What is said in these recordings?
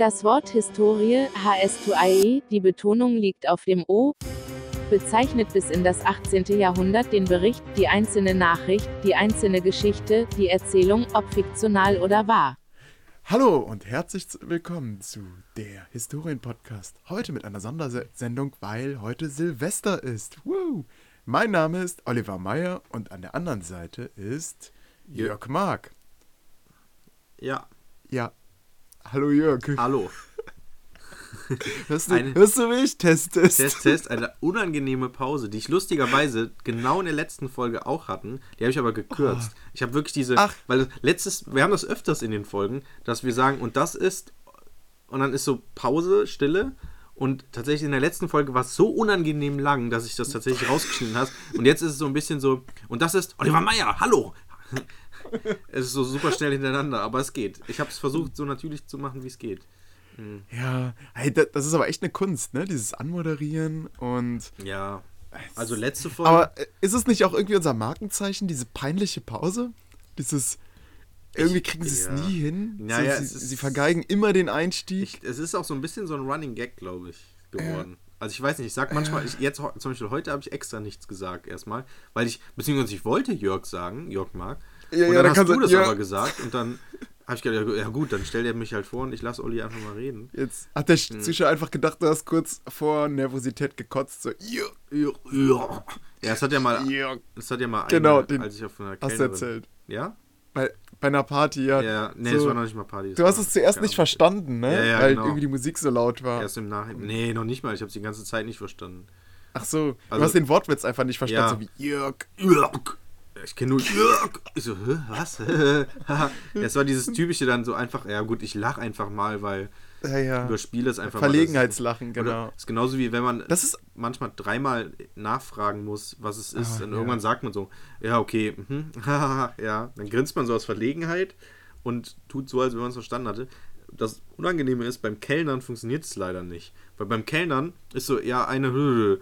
Das Wort Historie, HS2IE, die Betonung liegt auf dem O, bezeichnet bis in das 18. Jahrhundert den Bericht, die einzelne Nachricht, die einzelne Geschichte, die Erzählung, ob fiktional oder wahr. Hallo und herzlich willkommen zu der Historien-Podcast. Heute mit einer Sondersendung, weil heute Silvester ist. Woo! Mein Name ist Oliver Meyer und an der anderen Seite ist Jörg Mark. Ja. Ja. Hallo Jörg. Hallo. Hörst du, eine, hörst du mich? Test, Test. Test, Test. Eine unangenehme Pause, die ich lustigerweise genau in der letzten Folge auch hatten. Die habe ich aber gekürzt. Oh. Ich habe wirklich diese. Ach. Weil letztes, wir haben das öfters in den Folgen, dass wir sagen, und das ist. Und dann ist so Pause, Stille. Und tatsächlich in der letzten Folge war es so unangenehm lang, dass ich das tatsächlich rausgeschnitten habe. Und jetzt ist es so ein bisschen so. Und das ist Oliver Meier, hallo! es ist so super schnell hintereinander, aber es geht. Ich habe es versucht, so natürlich zu machen, wie es geht. Mhm. Ja, hey, das ist aber echt eine Kunst, ne? Dieses Anmoderieren und. Ja. Also letzte Folge. Aber äh, ist es nicht auch irgendwie unser Markenzeichen, diese peinliche Pause? Dieses. Irgendwie kriegen sie es ja. nie hin. Naja, so, sie, sie, vergeigen immer den Einstieg. Ich, es ist auch so ein bisschen so ein Running Gag, glaube ich, geworden. Äh. Also ich weiß nicht, ich sag manchmal, ich, jetzt zum Beispiel heute habe ich extra nichts gesagt erstmal, weil ich, beziehungsweise ich wollte Jörg sagen, Jörg Mark, ja, und dann ja, hast du das aber gesagt und dann habe ich gedacht, ja gut, dann stellt er mich halt vor und ich lasse Olli einfach mal reden. Jetzt hat der hm. Zuschauer einfach gedacht, du hast kurz vor Nervosität gekotzt. So, ja, das hat ja mal, das hat ja mal genau, eine, den als ich auf einer Kellnerin... Hast erzählt. Ja? Bei, bei einer Party, ja. Ja, nee, so, das war noch nicht mal Party. Du hast es zuerst nicht verstanden, ne? Ja, ja, Weil genau. irgendwie die Musik so laut war. Erst im Nachhinein. Nee, noch nicht mal. Ich habe es die ganze Zeit nicht verstanden. Ach so, also, du hast den Wortwitz einfach nicht verstanden, ja. so wie Jörg, Jörg. Ich kenne nur. Ich so, hä, was? es war dieses typische dann so einfach, ja gut, ich lache einfach mal, weil ja, ja. überspiele es einfach Verlegenheitslachen, mal. genau. Das ist genauso wie wenn man das ist manchmal dreimal nachfragen muss, was es ist. Oh, und ja. irgendwann sagt man so, ja, okay, mhm, ja. Dann grinst man so aus Verlegenheit und tut so, als wenn man es verstanden hatte. Das Unangenehme ist, beim Kellnern funktioniert es leider nicht. Weil beim Kellnern ist so, ja, eine äh,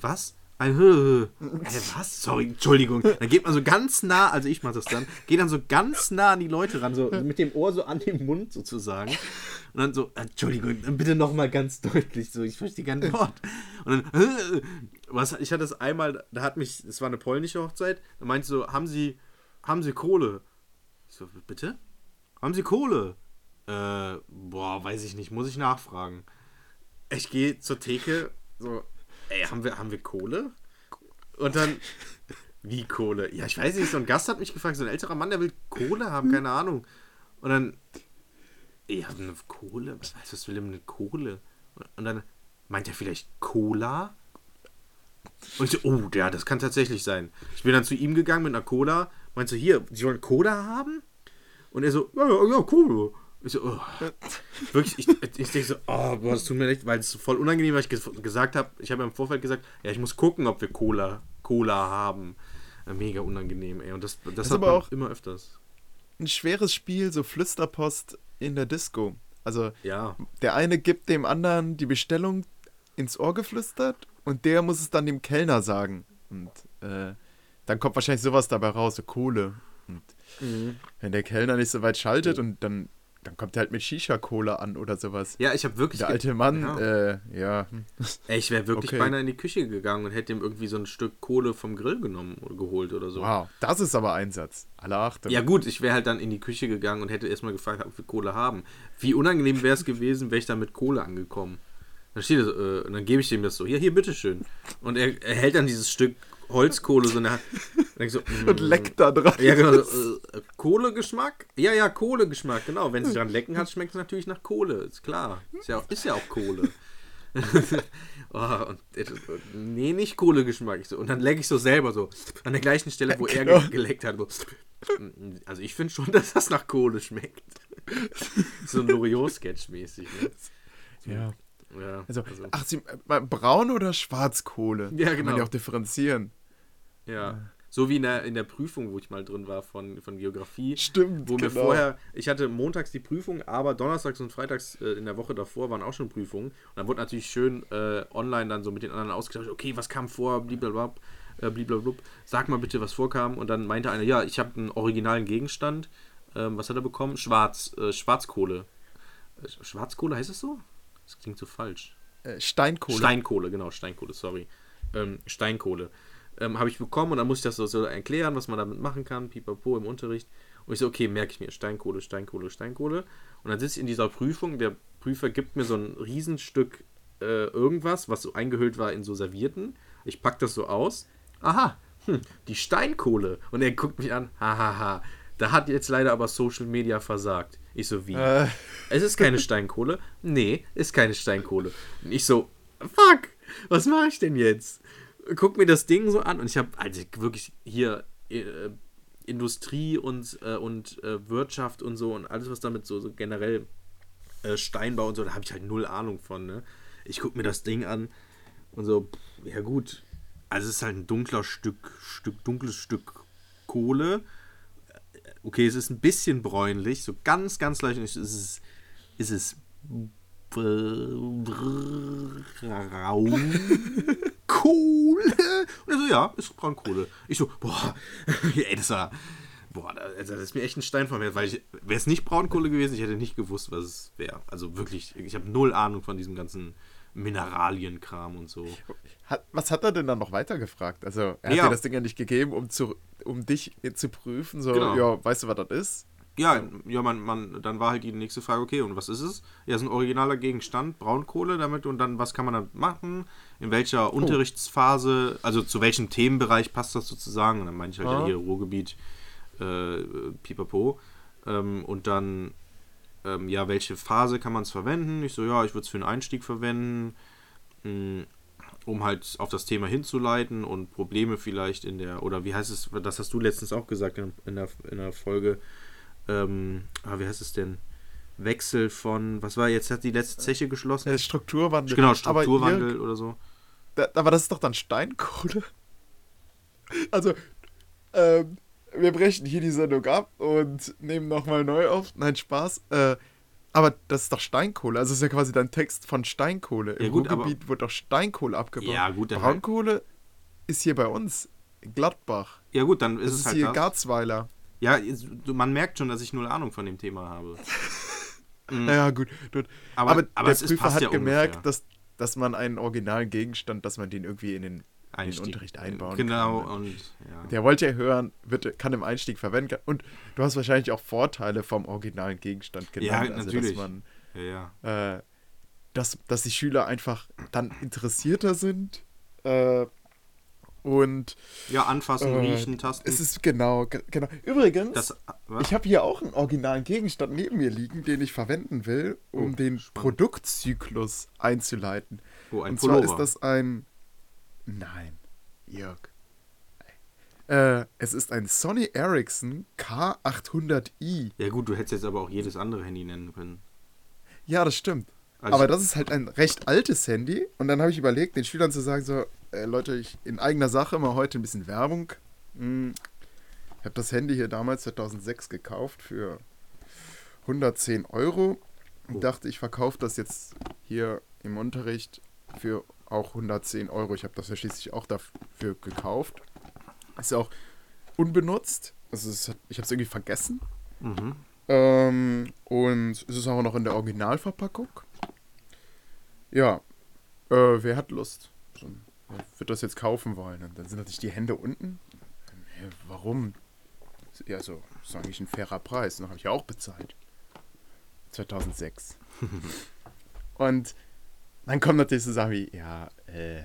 was? Äh, was? Sorry, Entschuldigung. Dann geht man so ganz nah, also ich mach das dann, geht dann so ganz nah an die Leute ran, so mit dem Ohr so an den Mund sozusagen. Und dann so, Entschuldigung, bitte nochmal ganz deutlich, so, ich verstehe kein Wort. Und dann, was, ich hatte das einmal, da hat mich, es war eine polnische Hochzeit, da meinte so, haben Sie, haben Sie Kohle? Ich so, bitte? Haben Sie Kohle? Äh, boah, weiß ich nicht, muss ich nachfragen. Ich gehe zur Theke, so, ey, haben wir, haben wir Kohle? Und dann, wie Kohle? Ja, ich weiß nicht, so ein Gast hat mich gefragt, so ein älterer Mann, der will Kohle haben, keine Ahnung. Und dann, ey, haben eine Kohle? Was heißt, was will denn eine Kohle? Und dann, meint er vielleicht Cola? Und ich so, oh, ja, das kann tatsächlich sein. Ich bin dann zu ihm gegangen mit einer Cola. Meinst du, hier, Sie wollen Cola haben? Und er so, ja, ja, ja, Cola. Ich so, oh. Wirklich, ich, ich denke so, oh, boah, das tut mir leid, weil es voll unangenehm, weil ich ges gesagt habe, ich habe ja im Vorfeld gesagt, ja, ich muss gucken, ob wir Cola, Cola haben. Mega unangenehm, ey. Und das, das, das hat aber auch immer öfters. Ein schweres Spiel, so Flüsterpost in der Disco. Also, ja. der eine gibt dem anderen die Bestellung ins Ohr geflüstert und der muss es dann dem Kellner sagen. Und äh, dann kommt wahrscheinlich sowas dabei raus, so Kohle. Und mhm. wenn der Kellner nicht so weit schaltet und dann dann kommt er halt mit Shisha-Cola an oder sowas. Ja, ich habe wirklich. Der alte Mann, ja. Äh, ja. Ey, ich wäre wirklich okay. beinahe in die Küche gegangen und hätte ihm irgendwie so ein Stück Kohle vom Grill genommen oder geholt oder so. Wow, das ist aber Einsatz. Alle Achtung. Ja, gut, ich wäre halt dann in die Küche gegangen und hätte erstmal gefragt, ob wir Kohle haben. Wie unangenehm wäre es gewesen, wäre ich dann mit Kohle angekommen. Dann steht das, äh, und dann gebe ich dem das so, hier, hier, bitteschön. Und er, er hält dann dieses Stück Holzkohle so eine so, mm, und leckt da dran. Ja, genau. So, äh, Kohlegeschmack? Ja, ja, Kohlegeschmack, genau. Wenn sie dran lecken hat, schmeckt es natürlich nach Kohle. Ist klar. Ist ja auch, ist ja auch Kohle. oh, und, nee, nicht Kohlegeschmack. So, und dann lecke ich so selber so an der gleichen Stelle, wo genau. er geleckt hat. So. Also ich finde schon, dass das nach Kohle schmeckt. so ein Loriot-Sketch mäßig. Ne? Ja. Ja, also, also. Ach, Sie, äh, braun oder Schwarzkohle? Ja, genau. Kann man ja auch differenzieren. Ja. So wie in der, in der Prüfung, wo ich mal drin war von, von Geografie. Stimmt. Wo mir genau. vorher, ich hatte montags die Prüfung, aber donnerstags und freitags äh, in der Woche davor waren auch schon Prüfungen. Und dann wurde natürlich schön äh, online dann so mit den anderen ausgetauscht, okay, was kam vor, blablabla, äh, blablabla, sag mal bitte, was vorkam. Und dann meinte einer, ja, ich habe einen originalen Gegenstand. Ähm, was hat er bekommen? Schwarz, äh, Schwarzkohle. Schwarzkohle heißt es so? Das klingt so falsch. Äh, Steinkohle. Steinkohle, genau, Steinkohle, sorry. Ähm, Steinkohle. Ähm, habe ich bekommen und dann musste ich das so, so erklären, was man damit machen kann, pipapo im Unterricht. Und ich so, okay, merke ich mir, Steinkohle, Steinkohle, Steinkohle. Und dann sitze ich in dieser Prüfung, der Prüfer gibt mir so ein Riesenstück äh, irgendwas, was so eingehüllt war in so Servierten. Ich packe das so aus. Aha, hm, die Steinkohle. Und er guckt mich an, hahaha. Da hat jetzt leider aber Social Media versagt. Ich so, wie? Äh. Es ist keine Steinkohle? Nee, ist keine Steinkohle. Und ich so, fuck, was mache ich denn jetzt? Guck mir das Ding so an und ich habe also wirklich hier äh, Industrie und, äh, und äh, Wirtschaft und so und alles, was damit so, so generell äh, Steinbau und so, da habe ich halt null Ahnung von. Ne? Ich gucke mir das Ding an und so, ja gut. Also es ist halt ein dunkler Stück, Stück, dunkles Stück Kohle. Okay, es ist ein bisschen bräunlich, so ganz, ganz leicht. Ist es, ist es Braunkohle? Und er so, ja, ist Braunkohle. Ich so, boah, ey, das war, boah, also das ist mir echt ein Stein von mir, weil wäre es nicht Braunkohle gewesen, ich hätte nicht gewusst, was es wäre. Also wirklich, ich habe null Ahnung von diesem ganzen Mineralienkram und so. Hat, was hat er denn dann noch weiter gefragt? Also, er hat Ja. dir das Ding ja nicht gegeben, um, zu, um dich zu prüfen, so, Genau. ja, weißt du, was das ist? Ja, ja, man, man, dann war halt die nächste Frage, okay, und was ist es? Ja, es ist ein originaler Gegenstand, Braunkohle damit und dann, was kann man damit machen? In welcher Unterrichtsphase, also zu welchem Themenbereich passt das sozusagen? Und dann meine ich halt ja hier Ruhrgebiet, äh, Pipapo. Ähm, und dann, ähm, ja, welche Phase kann man es verwenden? Ich so, ja, ich würde es für einen Einstieg verwenden, mh, um halt auf das Thema hinzuleiten und Probleme vielleicht in der, oder wie heißt es, das hast du letztens auch gesagt in, in, der, in der Folge, ähm, ah, wie heißt es denn? Wechsel von, was war jetzt, hat die letzte Zeche geschlossen? Äh, Strukturwandel. Genau, Strukturwandel Jörg, oder so. da, aber das ist doch dann Steinkohle. Also, ähm, wir brechen hier die Sendung ab und nehmen nochmal neu auf. Nein, Spaß. Äh, aber das ist doch Steinkohle. Also, es ist ja quasi dein Text von Steinkohle. Im Ja, gut, aber- Ruhrgebiet wird doch Steinkohle abgebaut. Ja, gut, halt- Braunkohle ist hier bei uns. Gladbach. Ja gut, dann ist Das es ist halt hier das. Garzweiler. Ja, man merkt schon, dass ich null Ahnung von dem Thema habe. Naja, gut. gut. Mhm. Aber- Aber, aber der Prüfer hat ja gemerkt, ungefähr. dass, dass man einen originalen Gegenstand, dass man den irgendwie in den, in den. Unterricht einbauen Genau, kann. und ja. Der wollte ja hören, wird, kann im Einstieg verwenden. Und du hast wahrscheinlich auch Vorteile vom originalen Gegenstand Ja, genannt. Also, natürlich. dass, man, ja, ja. äh, dass, dass die Schüler einfach dann interessierter sind. Äh, und ja, anfassen, äh, riechen, tasten. es ist genau, ge- genau. Übrigens, das, ich habe hier auch einen originalen Gegenstand neben mir liegen, den ich verwenden will, um Oh, den spannend. Produktzyklus einzuleiten. oh, ein Und zwar Pullover. ist das ein. Nein, Jörg. Äh, es ist ein Sony Ericsson K800i. ja gut, du hättest jetzt aber auch jedes andere Handy nennen können. Ja, das stimmt. Also- Aber das ist halt ein recht altes Handy. Und dann habe ich überlegt, den Schülern zu sagen: so, äh, Leute, ich in eigener Sache mal heute ein bisschen Werbung. Hm, Ich habe das Handy hier damals 2006 gekauft für 110 Euro. Und Oh. dachte, ich verkaufe das jetzt hier im Unterricht für auch 110 Euro. Ich habe das ja schließlich auch dafür gekauft. Ist ja auch unbenutzt. Also es hat, ich habe es irgendwie vergessen. Mhm. Ähm, und es ist auch noch in der Originalverpackung. Ja, äh, wer hat Lust? Wird das jetzt kaufen wollen? Und dann sind natürlich die Hände unten. Hä, warum? Ja, so, ist eigentlich ein fairer Preis. Den habe ich ja auch bezahlt. 2006. und dann kommen natürlich so Sachen wie, ja, äh,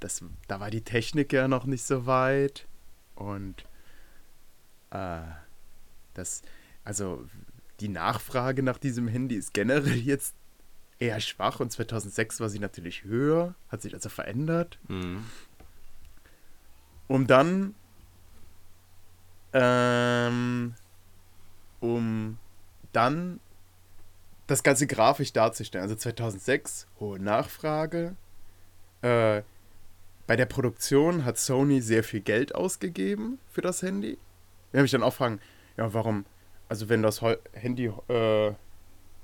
das, da war die Technik ja noch nicht so weit. Und äh, das, also die Nachfrage nach diesem Handy ist generell jetzt eher schwach und 2006 war sie natürlich höher, hat sich also verändert. Mhm. Um dann, ähm, um dann das Ganze grafisch darzustellen. Also 2006, hohe Nachfrage. Äh, bei der Produktion hat Sony sehr viel Geld ausgegeben für das Handy. Wir haben mich dann auch fragen, ja, warum, also wenn das Handy, äh,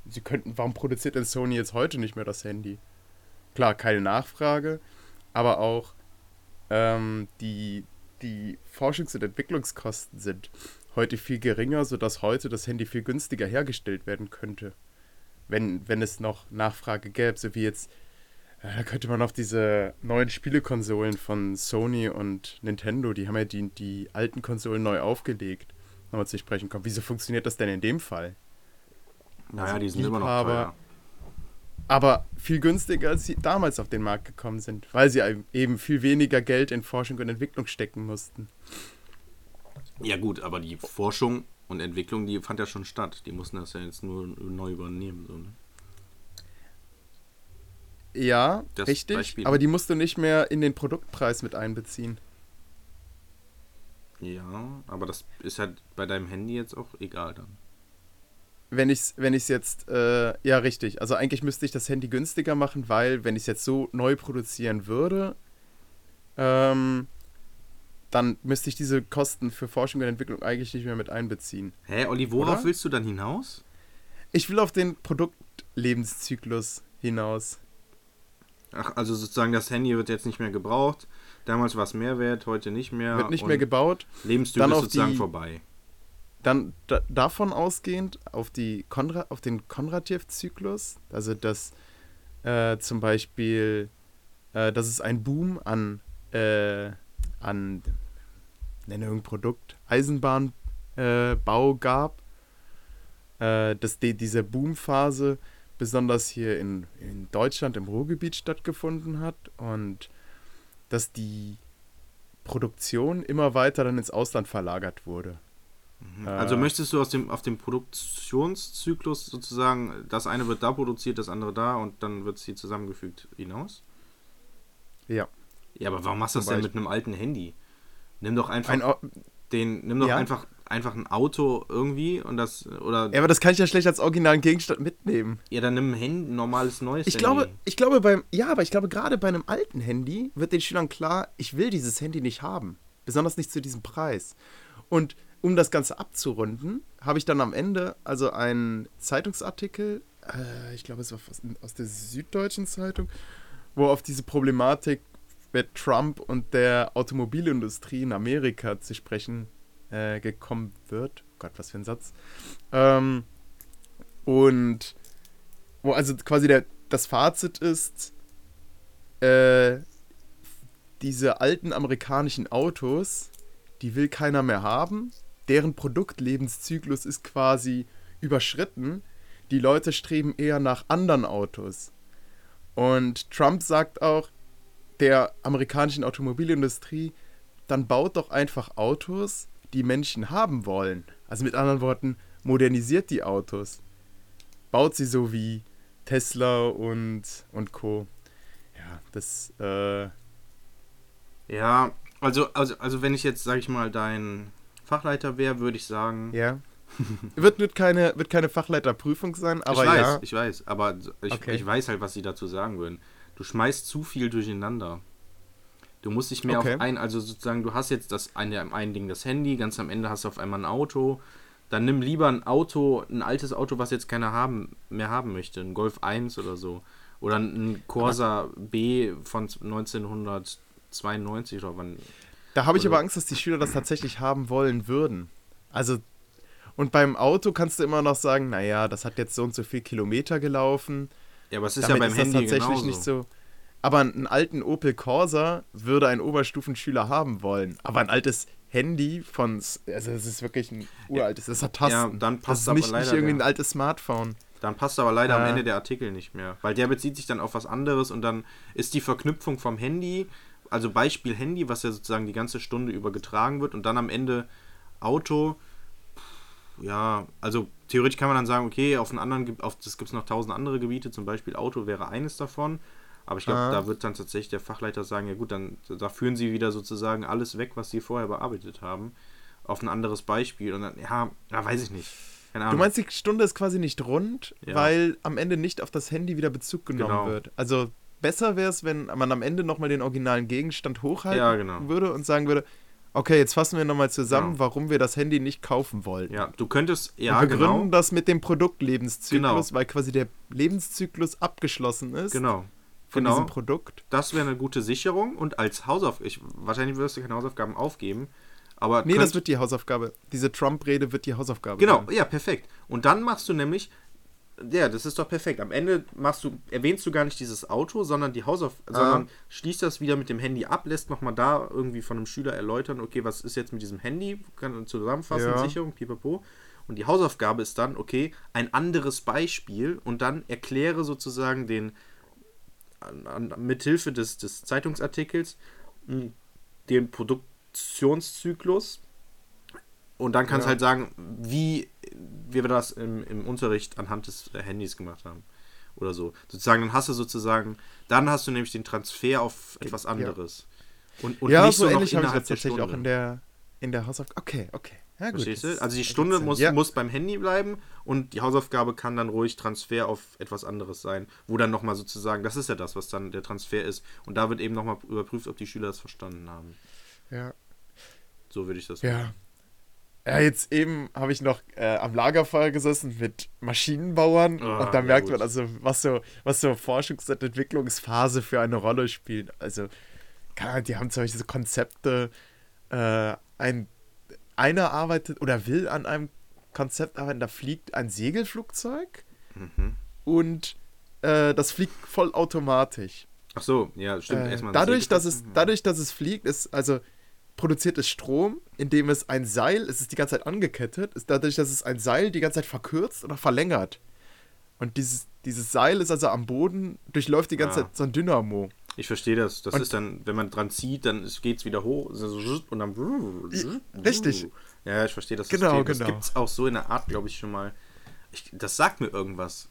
sie könnten, warum produziert denn Sony jetzt heute nicht mehr das Handy? Klar, keine Nachfrage, aber auch ähm, die, die Forschungs- und Entwicklungskosten sind heute viel geringer, sodass heute das Handy viel günstiger hergestellt werden könnte. wenn, wenn es noch Nachfrage gäbe, so wie jetzt, äh, da könnte man auf diese neuen Spielekonsolen von Sony und Nintendo, die haben ja die, die alten Konsolen neu aufgelegt, nochmal zu sprechen kommen. Wieso funktioniert das denn in dem Fall? Naja, also die sind Liebhaber, immer noch teuer. Aber viel günstiger, als sie damals auf den Markt gekommen sind, weil sie eben viel weniger Geld in Forschung und Entwicklung stecken mussten. Ja gut, aber die Forschung und Entwicklung, die fand ja schon statt. Die mussten das ja jetzt nur neu übernehmen. So, ne? Ja, Das richtig. Beispiel. Aber die musst du nicht mehr in den Produktpreis mit einbeziehen. Ja, aber das ist halt bei deinem Handy jetzt auch egal dann. Wenn ich es wenn ich's jetzt, äh, ja richtig, also eigentlich müsste ich das Handy günstiger machen, weil wenn ich es jetzt so neu produzieren würde, ähm, dann müsste ich diese Kosten für Forschung und Entwicklung eigentlich nicht mehr mit einbeziehen. Hä, Olli, worauf Oder? willst du dann hinaus? Ich will auf den Produktlebenszyklus hinaus. Ach, also sozusagen das Handy wird jetzt nicht mehr gebraucht. Damals war es mehr wert, heute nicht mehr. Wird nicht mehr gebaut. Lebenszyklus ist sozusagen vorbei. Dann da, davon ausgehend auf, die Konra auf den Konradjew-Zyklus, also dass äh, zum Beispiel, äh, dass es einen Boom an, äh, an nenne irgendein Produkt, Eisenbahnbau äh, gab, äh, dass die, diese Boomphase besonders hier in, in Deutschland im Ruhrgebiet stattgefunden hat und dass die Produktion immer weiter dann ins Ausland verlagert wurde. Also Äh. möchtest du aus dem, auf dem Produktionszyklus sozusagen, das eine wird da produziert, das andere da und dann wird sie zusammengefügt hinaus? Ja. Ja, aber warum machst du das denn mit einem alten Handy? Nimm doch einfach Ein, den, nimm doch Ja. einfach, einfach ein Auto irgendwie und das, oder, ja, aber das kann ich ja schlecht als originalen Gegenstand mitnehmen. ja, dann nimm ein Handy, normales neues Ich Handy. glaube, ich glaube beim, ja, aber ich glaube gerade bei einem alten Handy wird den Schülern klar, ich will dieses Handy nicht haben. Besonders nicht zu diesem Preis. Und um das Ganze abzurunden, habe ich dann am Ende also einen Zeitungsartikel, äh, ich glaube es war aus, der Süddeutschen Zeitung, wo auf diese Problematik mit Trump und der Automobilindustrie in Amerika zu sprechen äh, gekommen wird. Gott, was für ein Satz. Ähm, und wo also quasi der, das Fazit ist, äh, diese alten amerikanischen Autos, die will keiner mehr haben. Deren Produktlebenszyklus ist quasi überschritten. Die Leute streben eher nach anderen Autos. Und Trump sagt auch der amerikanischen Automobilindustrie, dann baut doch einfach Autos, die Menschen haben wollen. Also mit anderen Worten, modernisiert die Autos. Baut sie so wie Tesla und, und Co. Ja, das, äh, Ja, also, also, also wenn ich jetzt, sag ich mal, dein Fachleiter wäre, würde ich sagen. ja. wird, wird, keine, wird keine Fachleiterprüfung sein, aber ich weiß, ja. ich weiß, aber ich, Okay. ich weiß halt, was sie dazu sagen würden. Du schmeißt zu viel durcheinander. Du musst dich mehr Okay. auf ein, also sozusagen, du hast jetzt das eine, am einen Ding das Handy, ganz am Ende hast du auf einmal ein Auto. Dann nimm lieber ein Auto, ein altes Auto, was jetzt keiner haben, mehr haben möchte, ein Golf 1 oder so. Oder ein Corsa B von 1992 oder wann. Da habe ich aber Angst, dass die Schüler das tatsächlich haben wollen würden. Also, und beim Auto kannst du immer noch sagen, naja, das hat jetzt so und so viel Kilometer gelaufen. Ja, aber es ist Damit ja beim ist das Handy tatsächlich genauso. nicht so. Aber einen alten Opel Corsa würde ein Oberstufenschüler haben wollen. Aber ein altes Handy von, also das ist wirklich ein uraltes, das hat Tasten. Ja, dann das passt ist aber nicht, nicht leider irgendwie ein altes Smartphone. Dann passt aber leider am Äh. Ende der Artikel nicht mehr, weil der bezieht sich dann auf was anderes und dann ist die Verknüpfung vom Handy, also Beispiel Handy, was ja sozusagen die ganze Stunde über getragen wird und dann am Ende Auto. Ja, also theoretisch kann man dann sagen, okay, auf einen anderen, auf das gibt es noch tausend andere Gebiete, zum Beispiel Auto wäre eines davon. Aber ich glaube, Ah. da wird dann tatsächlich der Fachleiter sagen, ja gut, dann da führen sie wieder sozusagen alles weg, was sie vorher bearbeitet haben, auf ein anderes Beispiel. Und dann, ja, ja weiß ich nicht. Keine Du meinst, die Stunde ist quasi nicht rund, Ja. weil am Ende nicht auf das Handy wieder Bezug genommen Genau. wird. Also besser wäre es, wenn man am Ende nochmal den originalen Gegenstand hochhalten Ja, genau. würde und sagen würde, okay, jetzt fassen wir nochmal zusammen, Genau. warum wir das Handy nicht kaufen wollten. ja, du könntest, ja, und begründen genau. das mit dem Produktlebenszyklus, Genau. weil quasi der Lebenszyklus abgeschlossen ist Genau. von genau. diesem Produkt. Das wäre eine gute Sicherung und als Hausaufgabe, ich, wahrscheinlich wirst du keine Hausaufgaben aufgeben, aber Nee, das wird die Hausaufgabe. Diese Trump-Rede wird die Hausaufgabe. genau, sein. ja, perfekt. Und dann machst du nämlich Ja, das ist doch perfekt. Am Ende machst du, erwähnst du gar nicht dieses Auto, sondern die Hausauf ah. sondern schließt das wieder mit dem Handy ab, lässt nochmal da irgendwie von einem Schüler erläutern, okay, was ist jetzt mit diesem Handy, kann zusammenfassen, ja. Sicherung, pipapo. Und die Hausaufgabe ist dann, okay, ein anderes Beispiel und dann erkläre sozusagen den, an, an, mithilfe des, des Zeitungsartikels, hm, den Produktionszyklus und dann kannst du ja. halt sagen, wie, wie wir das im, im Unterricht anhand des Handys gemacht haben. Oder so. Sozusagen, dann hast du sozusagen, dann hast du nämlich den Transfer auf etwas anderes. Ja. Und, und ja, nicht so, so ähnlich habe ich das tatsächlich auch in der, in der Hausaufgabe. Okay, okay. Ja, gut, Verstehst du? Also die Stunde muss, ja. muss beim Handy bleiben und die Hausaufgabe kann dann ruhig Transfer auf etwas anderes sein, wo dann nochmal sozusagen, das ist ja das, was dann der Transfer ist. Und da wird eben nochmal überprüft, ob die Schüler das verstanden haben. Ja. So würde ich das ja. machen. Ja, jetzt eben habe ich noch äh, am Lagerfeuer gesessen mit Maschinenbauern oh, und da merkt gut. man also, was so, was so Forschungs- und Entwicklungsphase für eine Rolle spielt. Also, die haben zum Beispiel so Konzepte, äh, ein, einer arbeitet oder will an einem Konzept arbeiten, da fliegt ein Segelflugzeug mhm. und äh, das fliegt vollautomatisch. Ach so, ja, stimmt. Äh, Erstmal dadurch, dass es, dadurch, dass es fliegt, ist, also produziert es Strom, indem es ein Seil, es ist die ganze Zeit angekettet, ist dadurch, dass es ein Seil die ganze Zeit verkürzt oder verlängert. Und dieses, dieses Seil ist also am Boden, durchläuft die ganze ah. Zeit so ein Dynamo. Ich verstehe das. Das und ist dann, wenn man dran zieht, dann geht es wieder hoch und dann. Richtig. Ja, ich verstehe das. Genau, System. genau. Das gibt es auch so in der Art, glaube ich, schon mal. Ich, das sagt mir irgendwas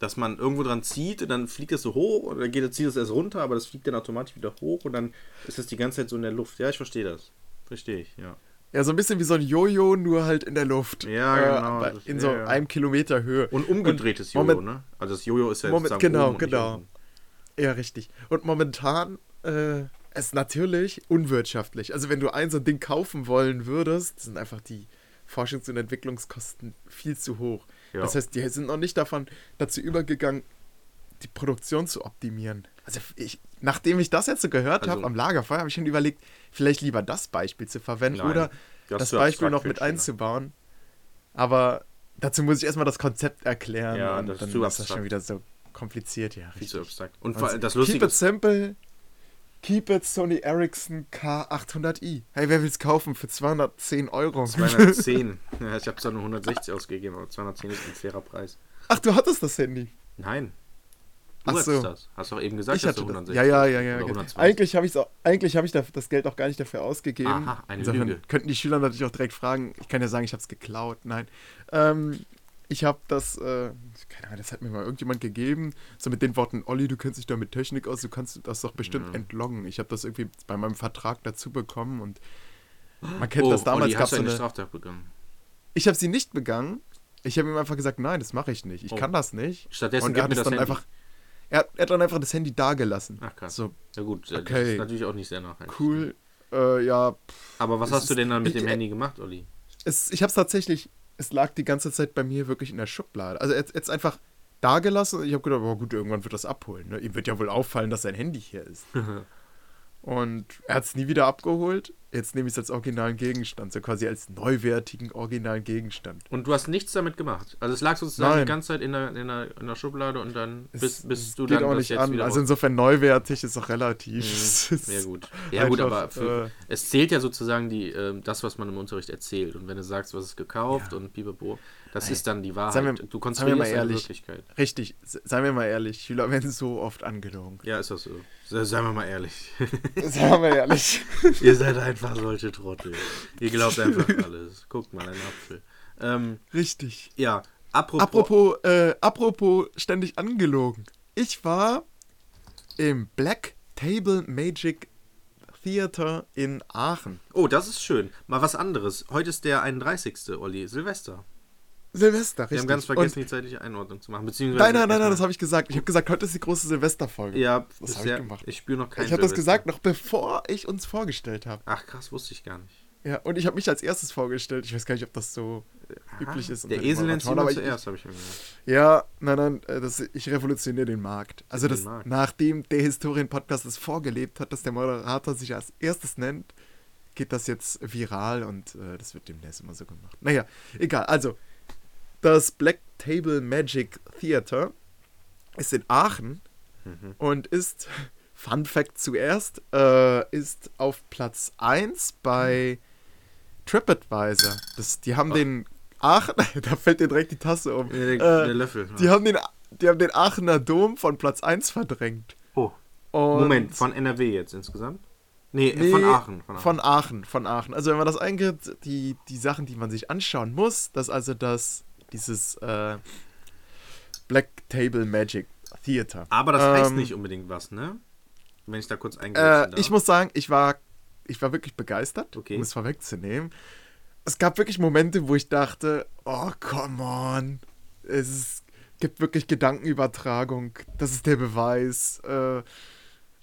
dass man irgendwo dran zieht und dann fliegt es so hoch und dann geht, zieht es erst runter, aber das fliegt dann automatisch wieder hoch und dann ist es die ganze Zeit so in der Luft. Ja, ich verstehe das. Verstehe ich, ja. Ja, so ein bisschen wie so ein Jojo, nur halt in der Luft. Ja, genau. Äh, in so ja, einem Kilometer Höhe. Und umgedrehtes Jojo, Moment, ne? Also das Jojo ist ja Moment, Genau, genau. Ja, richtig. Und momentan äh, ist natürlich unwirtschaftlich. Also wenn du ein so ein Ding kaufen wollen würdest, sind einfach die Forschungs- und Entwicklungskosten viel zu hoch. Ja. Das heißt, die sind noch nicht davon dazu übergegangen, die Produktion zu optimieren. Also ich, nachdem ich das jetzt so gehört also, habe am Lagerfeuer, habe ich schon überlegt, vielleicht lieber das Beispiel zu verwenden nein, oder das, das Beispiel noch mit einzubauen. Aber dazu muss ich erstmal das Konzept erklären ja, und das dann ist, ist das schon wieder so kompliziert, ja. Viel zu abstrakt. Und das Lustige keep it simple, keep it Sony Ericsson K800i. Hey, wer will es kaufen für 210 Euro? 210. ja, ich habe es nur 160 ausgegeben, aber 210 ist ein fairer Preis. Ach, du hattest das Handy? Nein. Du Ach so. das. Hast doch eben gesagt, ich dass du 160 Ja, ja, ja, ja. Genau. Eigentlich habe ich, eigentlich hab ich das Geld auch gar nicht dafür ausgegeben. Aha, eine Lüge. Könnten die Schüler natürlich auch direkt fragen. Ich kann ja sagen, ich habe es geklaut. Nein. Ähm, ich habe das, äh, keine Ahnung, das hat mir mal irgendjemand gegeben, so mit den Worten, Olli, du kennst dich da mit Technik aus, du kannst das doch bestimmt ja. entloggen. Ich habe das irgendwie bei meinem Vertrag dazu bekommen und man kennt oh, das damals. Olli, hast du eine, eine Straftat begangen? Ich habe sie nicht begangen. Ich habe ihm einfach gesagt, nein, das mache ich nicht. Ich oh. kann das nicht. Stattdessen und er hat es dann Handy. einfach. Er, er, hat dann einfach das Handy dagelassen. Ach krass. So, ja gut, okay. das ist natürlich auch nicht sehr nachhaltig. Cool. Äh, ja. Pff, Aber was hast du denn dann mit dem Handy gemacht, Olli? Es, ich habe es tatsächlich es lag die ganze Zeit bei mir wirklich in der Schublade. Also jetzt, jetzt einfach da gelassen. Ich habe gedacht, oh gut, irgendwann wird das abholen. Ne? Ihm wird ja wohl auffallen, dass sein Handy hier ist. Und er hat es nie wieder abgeholt. Jetzt nehme ich es als originalen Gegenstand, so quasi als neuwertigen originalen Gegenstand. Und du hast nichts damit gemacht. Also es lag sozusagen Nein. die ganze Zeit in der, in der, in der Schublade und dann bis, bis du geht dann auch nicht an. Also insofern neuwertig ist auch relativ. Mhm. Sehr gut. Ja gut, aber für, äh, es zählt ja sozusagen die, äh, das, was man im Unterricht erzählt. Und wenn du sagst, was ist gekauft ja. und pipapo, das Nein. ist dann die Wahrheit. Wir, du konstruierst eine Wirklichkeit. Richtig, seien wir mal ehrlich, Schüler werden so oft angelogen. Ja, ist das so. Seien wir mal ehrlich. Seien wir ehrlich. Ihr seid einfach solche Trottel. Ihr glaubt einfach alles. Guckt mal, ein Apfel. Ähm, Richtig. Ja, apropos. Apropos, äh, apropos ständig angelogen. Ich war im Black Table Magic Theater in Aachen. Oh, das ist schön. Mal was anderes. Heute ist der 31. Olli, Silvester. Silvester, richtig. Wir haben ganz vergessen, und die zeitliche Einordnung zu machen. Beziehungsweise nein, nein, nein, nein, das habe ich gesagt. Ich habe gesagt, heute ist die große Silvesterfolge. Ja, das habe ich gemacht. Ich spüre noch keinen Ich habe das gesagt, noch bevor ich uns vorgestellt habe. Ach krass, wusste ich gar nicht. Ja, und ich habe mich als erstes vorgestellt. Ich weiß gar nicht, ob das so Aha, üblich ist. Der Esel nennt sich zuerst, habe ich mir gesagt. Ja, nein, nein, äh, das, ich revolutioniere den Markt. Also, das, Markt. nachdem der Historien-Podcast es vorgelebt hat, dass der Moderator sich als erstes nennt, geht das jetzt viral und äh, das wird demnächst immer so gemacht. Naja, egal. Also, das Black Table Magic Theater ist in Aachen mhm. und ist, Fun Fact zuerst, äh, ist auf Platz 1 bei TripAdvisor. Das, die haben Ach. den Aachen, da fällt dir direkt die Tasse um. Der, äh, der Löffel. Ja. Die, haben den, die haben den Aachener Dom von Platz 1 verdrängt. Oh. Und Moment, von NRW jetzt insgesamt? Nee, nee von, Aachen, von Aachen. Von Aachen, von Aachen. Also wenn man das eingibt, die, die Sachen, die man sich anschauen muss, das ist also das, dieses äh, Black Table Magic Theater. Aber das ähm, heißt nicht unbedingt was, ne? Wenn ich da kurz eingreifen äh, Ich muss sagen, ich war, ich war wirklich begeistert, okay. um es vorwegzunehmen. Es gab wirklich Momente, wo ich dachte, oh, come on. Es ist, gibt wirklich Gedankenübertragung. Das ist der Beweis. Äh,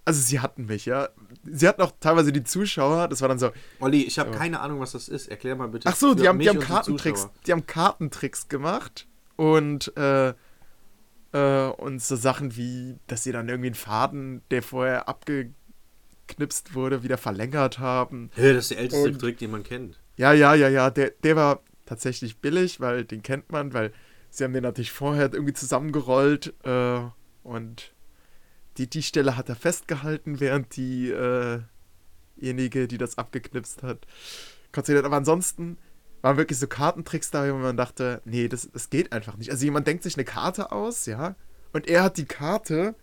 also sie hatten mich, ja. Sie hatten auch teilweise die Zuschauer, das war dann so. Olli, ich habe so. keine Ahnung, was das ist. Erklär mal bitte. Ach so, die haben, die haben Kartentricks, die, haben Kartentricks gemacht und äh, äh, und so Sachen wie, dass sie dann irgendwie einen Faden, der vorher abgeknipst wurde, wieder verlängert haben. Ja, das ist der älteste und, Trick, den man kennt. Ja, ja, ja, ja. Der, der war tatsächlich billig, weil den kennt man, weil sie haben den natürlich vorher irgendwie zusammengerollt äh, und die, die Stelle hat er festgehalten, während diejenige, äh die das abgeknipst hat, konzentriert. Aber ansonsten waren wirklich so Kartentricks da, wo man dachte, nee, das, das geht einfach nicht. Also jemand denkt sich eine Karte aus, ja, und er hat die Karte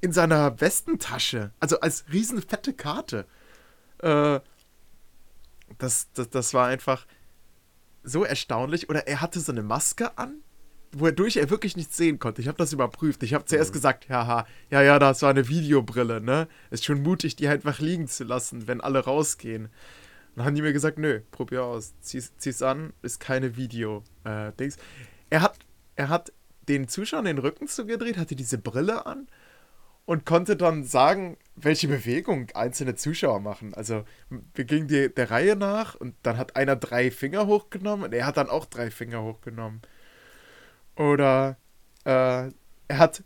in seiner Westentasche. Also als riesenfette Karte. Äh, das, das, das war einfach so erstaunlich. Oder er hatte so eine Maske an, wodurch er wirklich nichts sehen konnte. Ich habe das überprüft. Ich habe zuerst mhm. gesagt, haha, ja, ja, das war eine Videobrille, ne? Ist schon mutig, die einfach liegen zu lassen, wenn alle rausgehen. Dann haben die mir gesagt, nö, probier aus, zieh's, zieh's an, ist keine Video-Dings. Äh, er hat, er hat den Zuschauern den Rücken zugedreht, hatte diese Brille an und konnte dann sagen, welche Bewegung einzelne Zuschauer machen. Also wir gingen die, der Reihe nach und dann hat einer drei Finger hochgenommen und er hat dann auch drei Finger hochgenommen. Oder äh, er hat,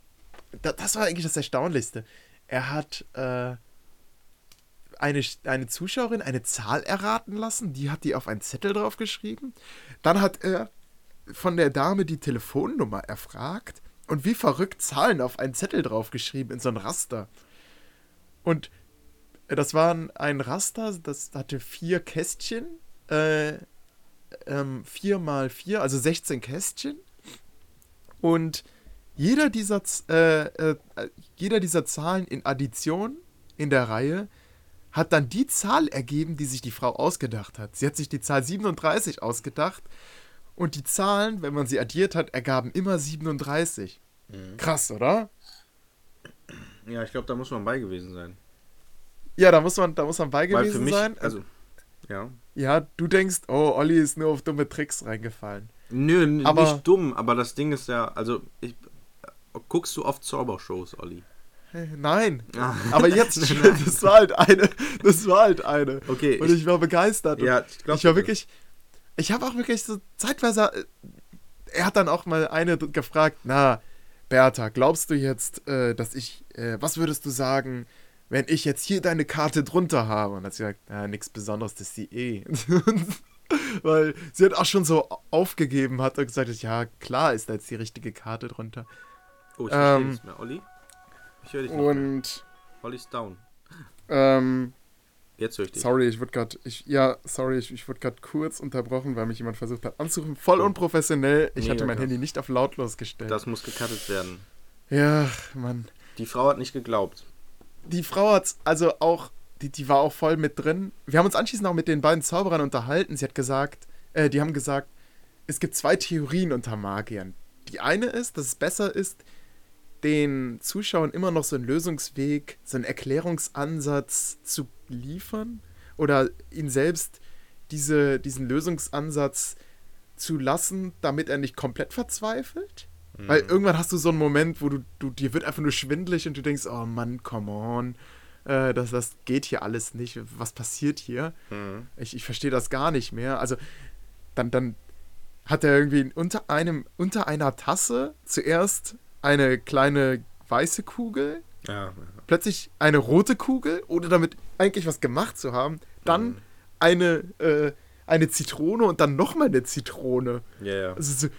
das war eigentlich das Erstaunlichste, er hat äh, eine, eine Zuschauerin eine Zahl erraten lassen, die hat die auf einen Zettel drauf geschrieben. Dann hat er von der Dame die Telefonnummer erfragt und wie verrückt Zahlen auf einen Zettel drauf geschrieben in so ein Raster. Und das war ein Raster, das hatte vier Kästchen, äh, ähm, vier mal vier, also 16 Kästchen. Und jeder dieser, äh, äh, jeder dieser Zahlen in Addition in der Reihe hat dann die Zahl ergeben, die sich die Frau ausgedacht hat. Sie hat sich die Zahl 37 ausgedacht und die Zahlen, wenn man sie addiert hat, ergaben immer 37. Mhm. Krass, oder? Ja, ich glaube, da muss man bei gewesen sein. Ja, da muss man, da muss man bei Weil gewesen mich, sein. Also, ja. Ja, du denkst, oh, Olli ist nur auf dumme Tricks reingefallen. Nö, aber, nicht dumm, aber das Ding ist ja, also, ich, guckst du oft Zaubershows, Olli? Nein. Ah. Aber jetzt, das war halt eine. Das war halt eine. Okay. Und ich, ich war begeistert. Ja, ich, glaub, ich war wirklich. Ich habe auch wirklich so zeitweise. Äh, er hat dann auch mal eine gefragt: Na, Bertha, glaubst du jetzt, äh, dass ich. Äh, was würdest du sagen, wenn ich jetzt hier deine Karte drunter habe? Und hat sie gesagt: Na, nichts Besonderes, das ist die E. Weil sie hat auch schon so aufgegeben, hat und gesagt: Ja, klar ist da jetzt die richtige Karte drunter. Oh, ich verstehe ähm, nicht mehr. Olli? Ich höre dich nicht Und. Holly's down. Ähm. Jetzt höre ich dich. Sorry, ich wurde gerade. Ich, ja, sorry, ich, ich wurde gerade kurz unterbrochen, weil mich jemand versucht hat anzurufen. Voll unprofessionell. Ich nee, hatte mein krass. Handy nicht auf lautlos gestellt. Das muss gecuttet werden. Ja, Mann. Die Frau hat nicht geglaubt. Die Frau hat also auch. Die, die war auch voll mit drin. Wir haben uns anschließend auch mit den beiden Zauberern unterhalten. Sie hat gesagt, äh, die haben gesagt, es gibt zwei Theorien unter Magiern. Die eine ist, dass es besser ist, den Zuschauern immer noch so einen Lösungsweg, so einen Erklärungsansatz zu liefern oder ihnen selbst diese, diesen Lösungsansatz zu lassen, damit er nicht komplett verzweifelt. Mhm. Weil irgendwann hast du so einen Moment, wo du, du dir wird einfach nur schwindelig und du denkst, oh Mann, come on, äh, das, das geht hier alles nicht. Was passiert hier? Mhm. Ich, ich verstehe das gar nicht mehr. Also dann, dann hat er irgendwie unter einem, unter einer Tasse zuerst eine kleine weiße Kugel, ja, plötzlich eine rote Kugel, ohne damit eigentlich was gemacht zu haben, dann mhm. eine, äh, eine Zitrone und dann nochmal eine Zitrone. Ja, ja. Also so,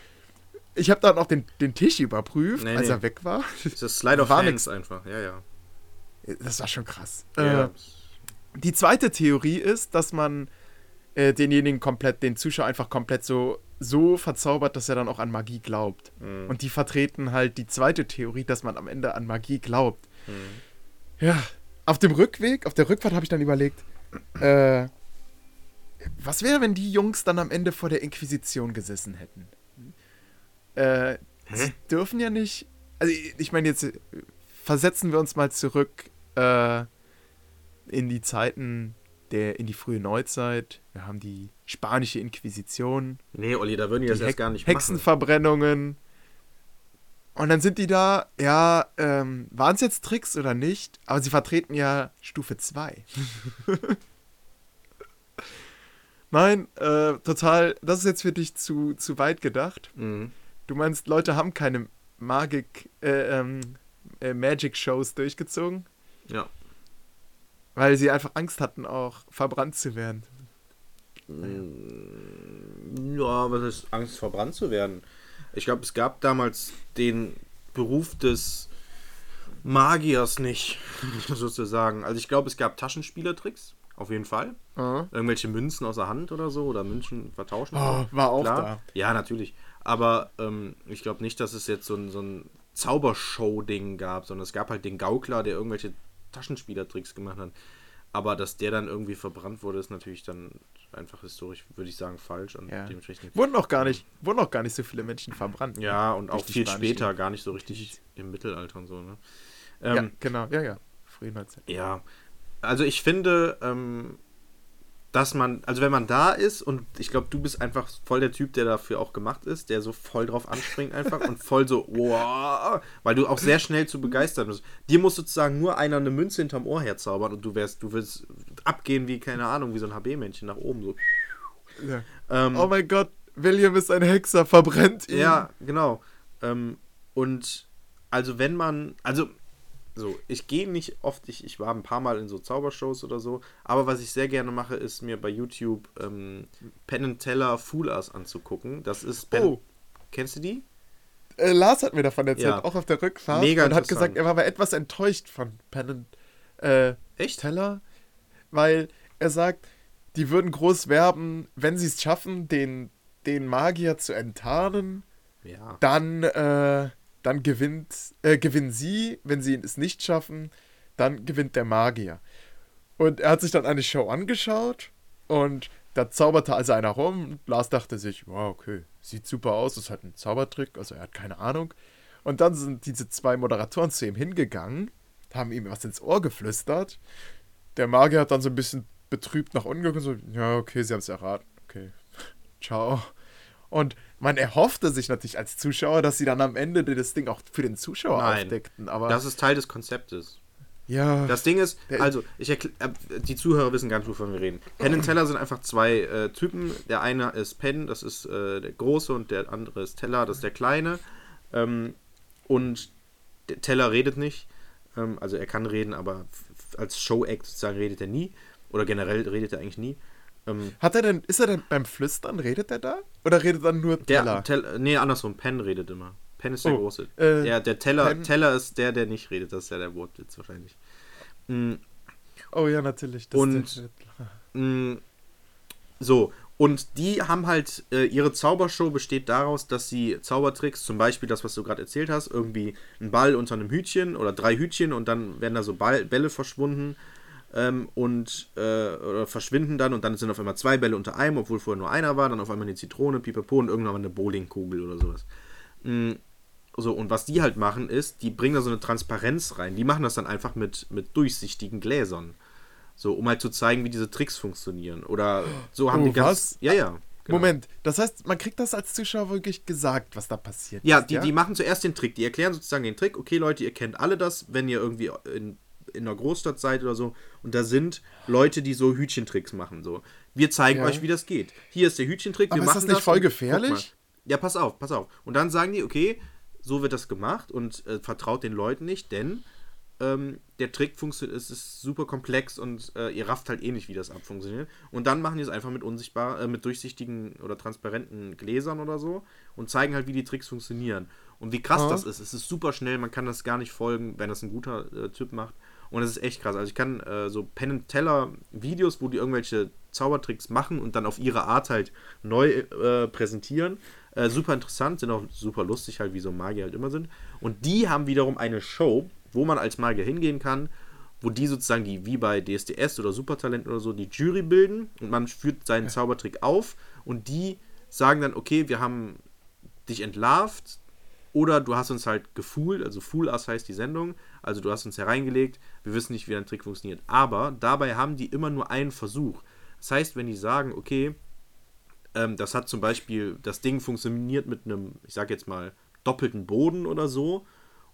ich habe dann auch den, den Tisch überprüft, Nee, als nee. er weg war. Das ist Slide of War Hands nix. einfach. Ja, ja. Das war schon krass. ja. Äh, die zweite Theorie ist, dass man äh, denjenigen komplett, den Zuschauer einfach komplett so, so verzaubert, dass er dann auch an Magie glaubt. Mhm. Und die vertreten halt die zweite Theorie, dass man am Ende an Magie glaubt. Mhm. Ja, auf dem Rückweg, auf der Rückfahrt habe ich dann überlegt, äh, was wäre, wenn die Jungs dann am Ende vor der Inquisition gesessen hätten? Äh, sie dürfen ja nicht, also ich- meine jetzt, äh, versetzen wir uns mal zurück äh, in die Zeiten der, in die frühe Neuzeit. Wir haben die spanische Inquisition, Nee, Olli, da würden die das erst Hex- gar nicht machen. Hexenverbrennungen. Und dann sind die da, ja, ähm, waren es jetzt Tricks oder nicht? Aber sie vertreten ja Stufe 2. Nein, äh, total, das ist jetzt für dich zu, zu weit gedacht. Mhm. Du meinst, Leute haben keine Magik, äh, ähm, äh, Magic-Shows durchgezogen, Ja. weil sie einfach Angst hatten, auch verbrannt zu werden. Ja, was ist Angst verbrannt zu werden? Ich glaube, es gab damals den Beruf des Magiers nicht, sozusagen. Also ich glaube, es gab Taschenspielertricks, auf jeden Fall. Oh, Irgendwelche Münzen aus der Hand oder so oder Münzen vertauschen. Oh, war auch Klar. da. Ja, natürlich. Aber ähm, ich glaube nicht, dass es jetzt so ein, so ein Zaubershow-Ding gab, sondern es gab halt den Gaukler, der irgendwelche Taschenspielertricks gemacht hat. Aber dass der dann irgendwie verbrannt wurde, ist natürlich dann einfach historisch, würde ich sagen, falsch und Ja. dementsprechend. Wurden noch gar nicht, wurden noch gar nicht so viele Menschen verbrannt. ne? Ja, und auch viel später, gar nicht so richtig im Mittelalter und so, ne? ja, Ähm, genau, ja, ja. Frühe Neuzeit. Ja, also ich finde, ähm, dass man, also wenn man da ist und ich glaube, du bist einfach voll der Typ, der dafür auch gemacht ist, der so voll drauf anspringt einfach und voll so, wow, weil du auch sehr schnell zu begeistern bist. Dir muss sozusagen nur einer eine Münze hinterm Ohr herzaubern und du wärst, du willst abgehen wie, keine Ahnung, wie so ein HB-Männchen nach oben so. Ja. Ähm, Oh mein Gott, William ist ein Hexer, verbrennt ihn. Ja, genau. Ähm, und also wenn man, also so, ich gehe nicht oft, ich, ich war ein paar Mal in so Zaubershows oder so, aber was ich sehr gerne mache, ist mir bei YouTube ähm, Penn and Teller Fool Us anzugucken. Das ist Penn, Oh. Kennst du die? Äh, Lars hat mir davon erzählt, Ja. auch auf der Rückfahrt. Mega und hat gesagt, er war aber etwas enttäuscht von Penn and, äh, Echt? Teller, weil er sagt, die würden groß werben, wenn sie es schaffen, den, den Magier zu enttarnen, Ja. dann, äh, dann gewinnt, äh, gewinnen sie, wenn sie es nicht schaffen, dann gewinnt der Magier. Und er hat sich dann eine Show angeschaut und da zauberte also einer rum. Lars dachte sich, wow, okay, sieht super aus, ist halt ein Zaubertrick, also er hat keine Ahnung. Und dann sind diese zwei Moderatoren zu ihm hingegangen, haben ihm was ins Ohr geflüstert. Der Magier hat dann so ein bisschen betrübt nach unten geguckt und so, ja, okay, sie haben es erraten, okay, ciao. Und man erhoffte sich natürlich als Zuschauer, dass sie dann am Ende das Ding auch für den Zuschauer Nein. aufdeckten. Aber Das ist Teil des Konzeptes. ja, Das Ding ist, also, ich erkl- äh, die Zuhörer wissen gar nicht, wovon wir reden. Penn und Teller sind einfach zwei äh, Typen. Der eine ist Penn, das ist äh, der Große, und der andere ist Teller, das ist der Kleine. Ähm, und Teller redet nicht. Ähm, also, er kann reden, aber f- als Show-Act sozusagen redet er nie. Oder generell redet er eigentlich nie. Ähm, hat er denn, ist er denn beim Flüstern, redet er da? Oder redet dann nur der Teller? Teller, nee, andersrum, Penn redet immer. Penn ist der Oh, Große. äh, der, der Teller, Penn- Teller ist der, der nicht redet. Das ist ja der Wortwitz wahrscheinlich. Mm, oh ja, natürlich. das Und- der- Mm, So, und die haben halt, äh, ihre Zaubershow besteht daraus, dass sie Zaubertricks, zum Beispiel das, was du gerade erzählt hast, irgendwie ein Ball unter einem Hütchen oder drei Hütchen und dann werden da so Ball, Bälle verschwunden ähm, und äh, verschwinden dann und dann sind auf einmal zwei Bälle unter einem, obwohl vorher nur einer war, dann auf einmal eine Zitrone, Pipapo und irgendwann mal eine Bowlingkugel oder sowas. Mm, so, und was die halt machen ist, die bringen da so eine Transparenz rein. Die machen das dann einfach mit, mit durchsichtigen Gläsern. So, um halt zu zeigen, wie diese Tricks funktionieren. Oder so haben Oh, die ganz. was? Ja, ja. genau. Moment, das heißt, man kriegt das als Zuschauer wirklich gesagt, was da passiert. Ja, ist, die, die machen zuerst den Trick. Die erklären sozusagen den Trick. Okay, Leute, ihr kennt alle das, wenn ihr irgendwie in, in einer Großstadt seid oder so. Und da sind Leute, die so Hütchentricks machen. So, wir zeigen Ja. euch, wie das geht. Hier ist der Hütchentrick. Aber wir ist machen das nicht voll und- gefährlich? Ja, pass auf, pass auf. Und dann sagen die, okay, so wird das gemacht und äh, vertraut den Leuten nicht, denn ähm, der Trick funktioniert, es ist super komplex und äh, ihr rafft halt eh nicht, wie das abfunktioniert. Und dann machen die es einfach mit unsichtbar, äh, mit durchsichtigen oder transparenten Gläsern oder so und zeigen halt, wie die Tricks funktionieren. Und wie krass Ja. das ist. Es ist super schnell, man kann das gar nicht folgen, wenn das ein guter äh, Typ macht. Und es ist echt krass. Also ich kann äh, so Penn and Teller Videos, wo die irgendwelche Zaubertricks machen und dann auf ihre Art halt neu äh, präsentieren. Äh, super interessant, sind auch super lustig halt, wie so Magier halt immer sind. Und die haben wiederum eine Show, wo man als Magier hingehen kann, wo die sozusagen die, wie bei DSDS oder Supertalent oder so, die Jury bilden und man führt seinen Zaubertrick auf und die sagen dann, okay, wir haben dich entlarvt oder du hast uns halt gefühlt, also Fool Us heißt die Sendung, also du hast uns hereingelegt, wir wissen nicht, wie dein Trick funktioniert. Aber dabei haben die immer nur einen Versuch. Das heißt, wenn die sagen, okay, ähm, das hat zum Beispiel, das Ding funktioniert mit einem, ich sag jetzt mal, doppelten Boden oder so,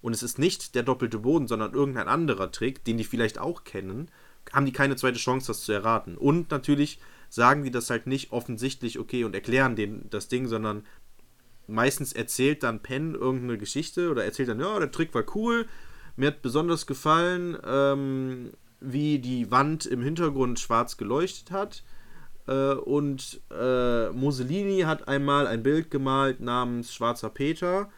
und es ist nicht der doppelte Boden, sondern irgendein anderer Trick, den die vielleicht auch kennen, haben die keine zweite Chance, das zu erraten. Und natürlich sagen die das halt nicht offensichtlich, okay, und erklären den, das Ding, sondern meistens erzählt dann Penn irgendeine Geschichte oder erzählt dann, ja, der Trick war cool, mir hat besonders gefallen, ähm, wie die Wand im Hintergrund schwarz geleuchtet hat. Äh, und äh, Mussolini hat einmal ein Bild gemalt namens Schwarzer Peter.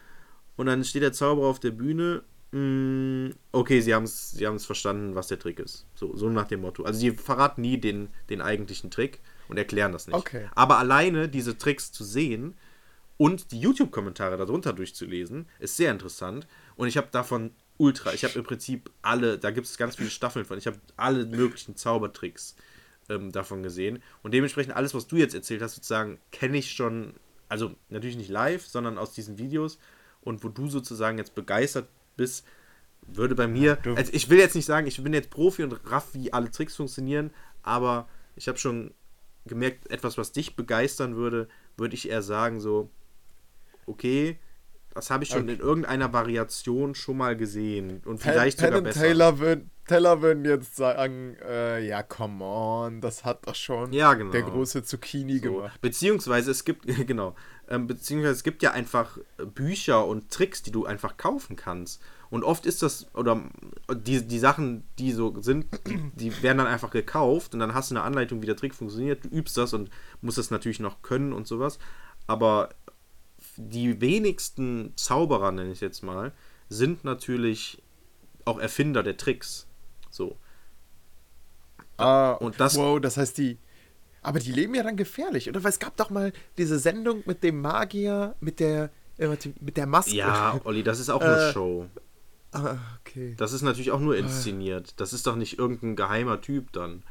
Und dann steht der Zauberer auf der Bühne. mm, okay, sie haben es sie haben's verstanden, was der Trick ist. So, so nach dem Motto. Also sie verraten nie den, den eigentlichen Trick und erklären das nicht. Okay. Aber alleine diese Tricks zu sehen und die YouTube-Kommentare darunter durchzulesen, ist sehr interessant. Und ich habe davon ultra, ich habe im Prinzip alle, da gibt es ganz viele Staffeln von, ich habe alle möglichen Zaubertricks ähm, davon gesehen. Und dementsprechend alles, was du jetzt erzählt hast, sozusagen, kenne ich schon, also natürlich nicht live, sondern aus diesen Videos. Und wo du sozusagen jetzt begeistert bist, würde bei mir, also ich will jetzt nicht sagen, ich bin jetzt Profi und raff, wie alle Tricks funktionieren, aber ich habe schon gemerkt, etwas, was dich begeistern würde, würde ich eher sagen, so, okay, das habe ich schon Okay. in irgendeiner Variation schon mal gesehen und vielleicht Penn sogar besser. Taylor würden, Teller würden jetzt sagen, äh, ja, come on, das hat doch schon Ja, genau. der große Zucchini So. gemacht. Beziehungsweise es gibt, genau, ähm, beziehungsweise es gibt ja einfach äh, Bücher und Tricks, die du einfach kaufen kannst. Und oft ist das, oder die, die Sachen, die so sind, die werden dann einfach gekauft und dann hast du eine Anleitung, wie der Trick funktioniert, du übst das und musst das natürlich noch können und sowas. Aber die wenigsten Zauberer, nenne ich es jetzt mal, sind natürlich auch Erfinder der Tricks. So. Ah, und das- wow, das heißt, die. Aber die leben ja dann gefährlich, oder? Weil es gab doch mal diese Sendung mit dem Magier, mit der, äh, mit der Maske. Ja, Olli, das ist auch eine Äh, Show. Ah, okay. Das ist natürlich auch nur inszeniert. Das ist doch nicht irgendein geheimer Typ dann.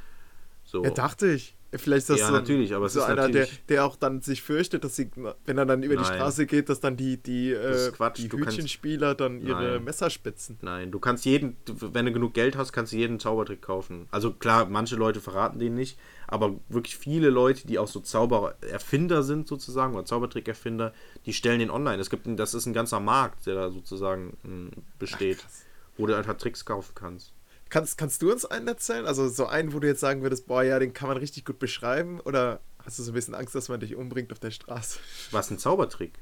So. Ja, dachte ich. Vielleicht ist das Ja, so, natürlich, aber es so ist einer, der, der auch dann sich fürchtet, dass sie, wenn er dann über die Nein. Straße geht, dass dann die, die, äh, die kannst- Hütchenspieler dann ihre Nein. Messer spitzen. Nein, du kannst jeden, wenn du genug Geld hast, kannst du jeden Zaubertrick kaufen. Also klar, manche Leute verraten den nicht, aber wirklich viele Leute, die auch so Zaubererfinder sind sozusagen, oder Zaubertrick-Erfinder, die stellen den online. Es gibt, ein- das ist ein ganzer Markt, der da sozusagen mh, besteht, wo du einfach Tricks kaufen kannst. Kannst, kannst du uns einen erzählen? Also so einen, wo du jetzt sagen würdest, boah, ja, den kann man richtig gut beschreiben? Oder hast du so ein bisschen Angst, dass man dich umbringt auf der Straße? Was ein Zaubertrick?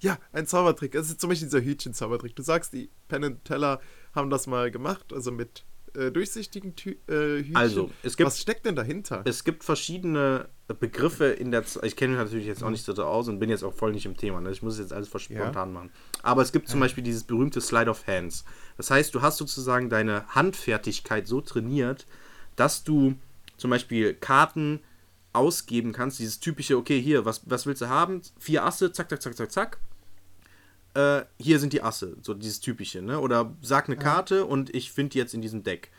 Ja, ein Zaubertrick. Das ist zum Beispiel dieser Hütchen-Zaubertrick. Du sagst, die Penn Teller haben das mal gemacht, also mit äh, durchsichtigen Tü äh, Hütchen. Also, es gibt- Was steckt denn dahinter? Es gibt verschiedene Begriffe in der. Z ich kenne mich natürlich jetzt auch nicht so aus und bin jetzt auch voll nicht im Thema. Ne? Ich muss jetzt alles voll Ja. spontan machen. Aber es gibt zum Beispiel dieses berühmte Slide of Hands. Das heißt, du hast sozusagen deine Handfertigkeit so trainiert, dass du zum Beispiel Karten ausgeben kannst. Dieses typische, okay, hier, was, was willst du haben? Vier Asse, zack, zack, zack, zack, zack. Äh, hier sind die Asse, so dieses typische, ne? Oder sag eine Karte und ich finde die jetzt in diesem Deck.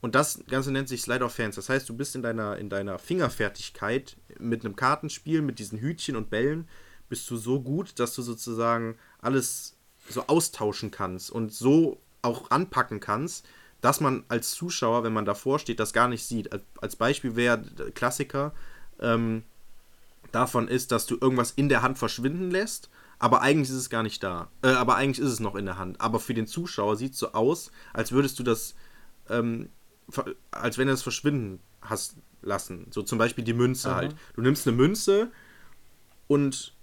Und das Ganze nennt sich Slide of Hands. Das heißt, du bist in deiner, in deiner Fingerfertigkeit mit einem Kartenspiel, mit diesen Hütchen und Bällen, bist du so gut, dass du sozusagen alles so austauschen kannst und so auch anpacken kannst, dass man als Zuschauer, wenn man davor steht, das gar nicht sieht. Als, Beispiel wäre der Klassiker ähm, davon ist, dass du irgendwas in der Hand verschwinden lässt, aber eigentlich ist es gar nicht da. Äh, aber eigentlich ist es noch in der Hand. Aber für den Zuschauer sieht es so aus, als würdest du das, ähm, als wenn du es verschwinden hast lassen. So zum Beispiel die Münze Aha. halt. Du nimmst eine Münze und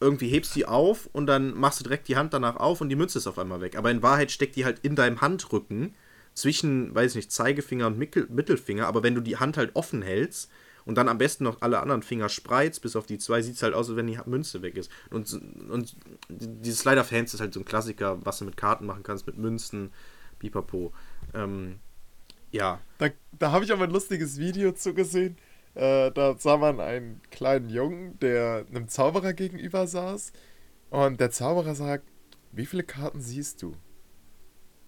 irgendwie hebst die auf und dann machst du direkt die Hand danach auf und die Münze ist auf einmal weg. Aber in Wahrheit steckt die halt in deinem Handrücken zwischen, weiß ich nicht, Zeigefinger und Mittelfinger, aber wenn du die Hand halt offen hältst und dann am besten noch alle anderen Finger spreizt, bis auf die zwei, sieht es halt aus, als wenn die Münze weg ist. Und, und dieses Slider Fans ist halt so ein Klassiker, was du mit Karten machen kannst, mit Münzen, pipapo. Ähm, ja. Da, da habe ich aber ein lustiges Video zugesehen. Äh, da sah man einen kleinen Jungen, der einem Zauberer gegenüber saß. Und der Zauberer sagt, wie viele Karten siehst du?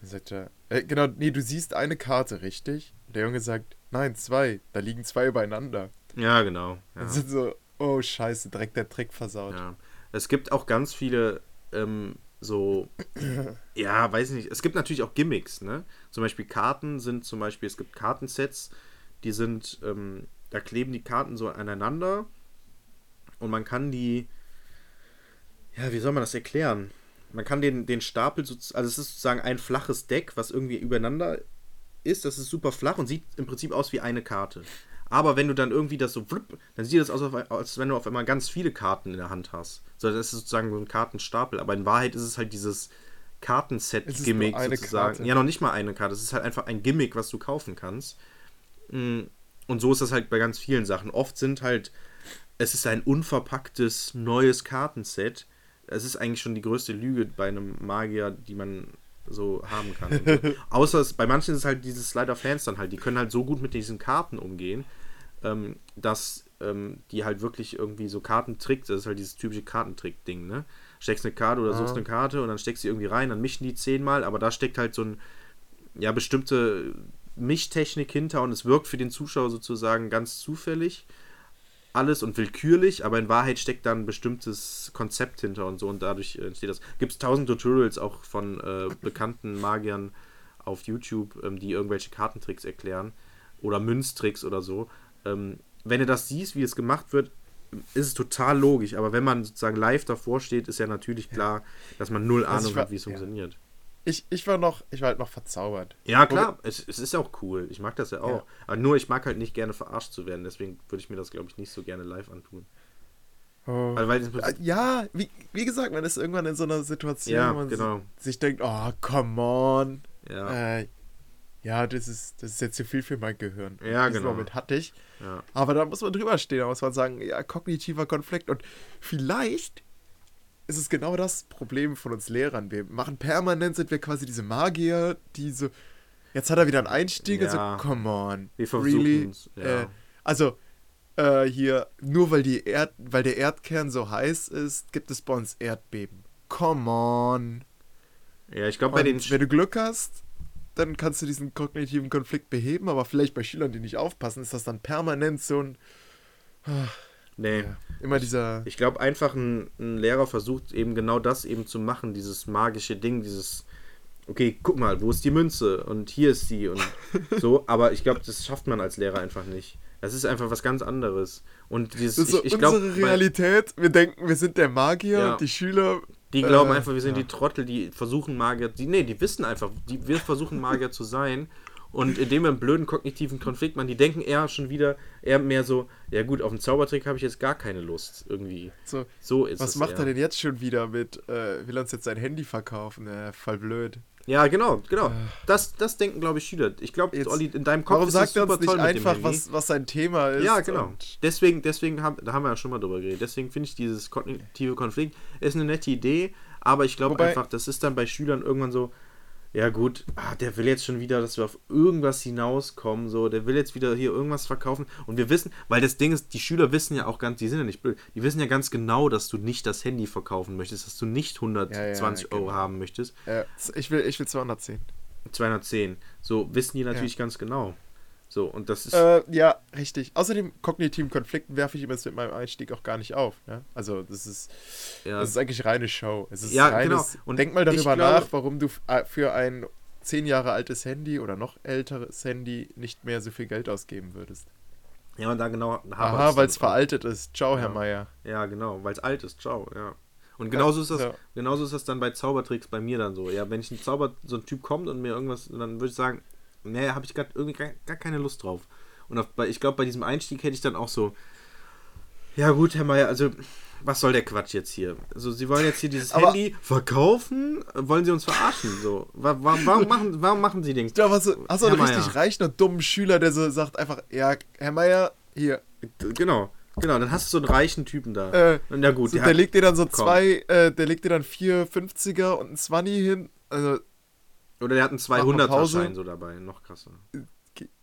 Dann sagt er, äh, genau, nee, du siehst eine Karte, richtig? Und der Junge sagt, nein, zwei. Da liegen zwei übereinander. Ja, genau. Ja. Dann sind so, oh scheiße, direkt der Trick versaut. Ja. Es gibt auch ganz viele ähm, so, ja, weiß ich nicht. Es gibt natürlich auch Gimmicks, ne? Zum Beispiel Karten sind zum Beispiel, es gibt Kartensets, die sind, ähm, da kleben die Karten so aneinander und man kann die, ja, wie soll man das erklären? Man kann den, den Stapel, also es ist sozusagen ein flaches Deck, was irgendwie übereinander ist. Das ist super flach und sieht im Prinzip aus wie eine Karte. Aber wenn du dann irgendwie das so, dann sieht das aus, als wenn du auf einmal ganz viele Karten in der Hand hast. So, das ist sozusagen so ein Kartenstapel. Aber in Wahrheit ist es halt dieses Kartenset-Gimmick sozusagen. Karte. Ja, noch nicht mal eine Karte. Es ist halt einfach ein Gimmick, was du kaufen kannst. Mm, und so ist das halt bei ganz vielen Sachen. Oft sind halt, es ist ein unverpacktes neues Kartenset es ist eigentlich schon die größte Lüge bei einem Magier, die man so haben kann. So. Außer es, bei manchen ist es halt dieses Slider-Fans dann halt, die können halt so gut mit diesen Karten umgehen, ähm, dass ähm, die halt wirklich irgendwie so Kartentrick, das ist halt dieses typische Kartentrick-Ding, ne? Steckst eine Karte oder suchst eine Karte und dann steckst du irgendwie rein, dann mischen die zehnmal, aber da steckt halt so ein, ja, bestimmte Mischtechnik hinter und es wirkt für den Zuschauer sozusagen ganz zufällig alles und willkürlich, aber in Wahrheit steckt da ein bestimmtes Konzept hinter und so und dadurch entsteht das. Gibt es tausend Tutorials auch von äh, bekannten Magiern auf YouTube, ähm, die irgendwelche Kartentricks erklären oder Münztricks oder so. Ähm, wenn du das siehst, wie es gemacht wird, ist es total logisch, aber wenn man sozusagen live davor steht, ist ja natürlich klar, dass man null also Ahnung war, hat, wie es ja. funktioniert ich, ich war noch, ich war halt noch verzaubert. Ja, klar, es, es ist ja auch cool. Ich mag das ja auch. Ja. Aber nur, ich mag halt nicht gerne verarscht zu werden, deswegen würde ich mir das, glaube ich, nicht so gerne live antun. Oh. Also, ja, wie, wie gesagt, man ist irgendwann in so einer Situation, ja, wo man genau. sich denkt, oh, come on. Ja. Äh, ja, das ist, das ist jetzt zu viel für mein Gehirn. Ja, Diesen genau. Moment hatte ich. Ja. Aber da muss man drüber stehen, da muss man sagen, ja, kognitiver Konflikt. Und vielleicht ist es genau das Problem von uns Lehrern. Wir machen permanent, sind wir quasi diese Magier, die so, jetzt hat er wieder einen Einstieg, also, ja. also come on. Wir really? Ja. Äh, also, äh, hier, nur weil, die Erd weil der Erdkern so heiß ist, gibt es bei uns Erdbeben. Come on. Ja, ich glaube bei den... Wenn du Glück hast, dann kannst du diesen kognitiven Konflikt beheben, aber vielleicht bei Schülern, die nicht aufpassen, ist das dann permanent so ein... Nee. Ja, immer dieser. Ich glaube einfach, ein, ein, Lehrer versucht eben genau das eben zu machen, dieses magische Ding, dieses, okay, guck mal, wo ist die Münze? Und hier ist sie und so, aber ich glaube, das schafft man als Lehrer einfach nicht. Das ist einfach was ganz anderes. Und dieses, das ist so ich, ich glaub, unsere Realität. Wir denken, wir sind der Magier ja. und die Schüler. Die glauben äh, einfach, wir sind ja. die Trottel, die versuchen Magier. Die, nee, die wissen einfach, die, wir versuchen Magier zu sein und indem wir einen blöden kognitiven Konflikt machen, die denken eher schon wieder, eher mehr so, ja gut, auf einen Zaubertrick habe ich jetzt gar keine Lust irgendwie. So, so ist Was macht eher. er denn jetzt schon wieder mit, äh, will er uns jetzt sein Handy verkaufen? Äh, voll blöd. Ja, genau, genau. Äh. Das, das denken, glaube ich, Schüler. Ich glaube, Olli, in deinem Kopf warum ist sagt er uns nicht einfach, was, was sein Thema ist? Ja, genau. Deswegen, deswegen haben, da haben wir ja schon mal drüber geredet. Deswegen finde ich dieses kognitive Konflikt ist eine nette Idee, aber ich glaube einfach, das ist dann bei Schülern irgendwann so, ja gut, ah, der will jetzt schon wieder, dass wir auf irgendwas hinauskommen, so, der will jetzt wieder hier irgendwas verkaufen und wir wissen, weil das Ding ist, die Schüler wissen ja auch ganz, die sind ja nicht blöd, die wissen ja ganz genau, dass du nicht das Handy verkaufen möchtest, dass du nicht 120 ja, ja, Euro genau. haben möchtest. Ja, ich will, ich will 210. 210, so wissen die natürlich ganz genau. So, und das ist. Äh, ja, richtig. Außerdem, kognitiven Konflikten werfe ich ihm jetzt mit meinem Einstieg auch gar nicht auf. Ja? Also, das ist, ja. das ist eigentlich reine Show. Es ist ja, reines, genau. Und denk mal darüber glaube, nach, warum du äh, für ein zehn Jahre altes Handy oder noch älteres Handy nicht mehr so viel Geld ausgeben würdest. Ja, und da genau. Aha, weil es veraltet ist. Ciao, ja. Herr Meier. Ja, genau, weil es alt ist. Ciao, ja. Und genauso ist das, ja. genauso ist das dann bei Zaubertricks bei mir dann so. Ja, wenn ich ein Zauber, so ein Typ kommt und mir irgendwas, dann würde ich sagen, nee, habe ich gerade irgendwie gar, gar, keine Lust drauf. Und auf, ich glaube, bei diesem Einstieg hätte ich dann auch so, ja gut, Herr Meier, also was soll der Quatsch jetzt hier? Also, sie wollen jetzt hier dieses Aber- Handy verkaufen? Wollen sie uns verarschen? So, wa wa warum, machen, warum machen sie den? Du hast so einen Herr richtig Meier. reichen und dummen Schüler, der so sagt einfach, ja, Herr Meier, hier. Genau, genau, dann hast du so einen reichen Typen da. Äh, ja gut, so, der, der legt dir dann so komm. zwei, äh, der legt dir dann vier 50er und ein 20 hin. Also, oder der hat einen Mach mal Pause. 200er-Schein so dabei, noch krasser.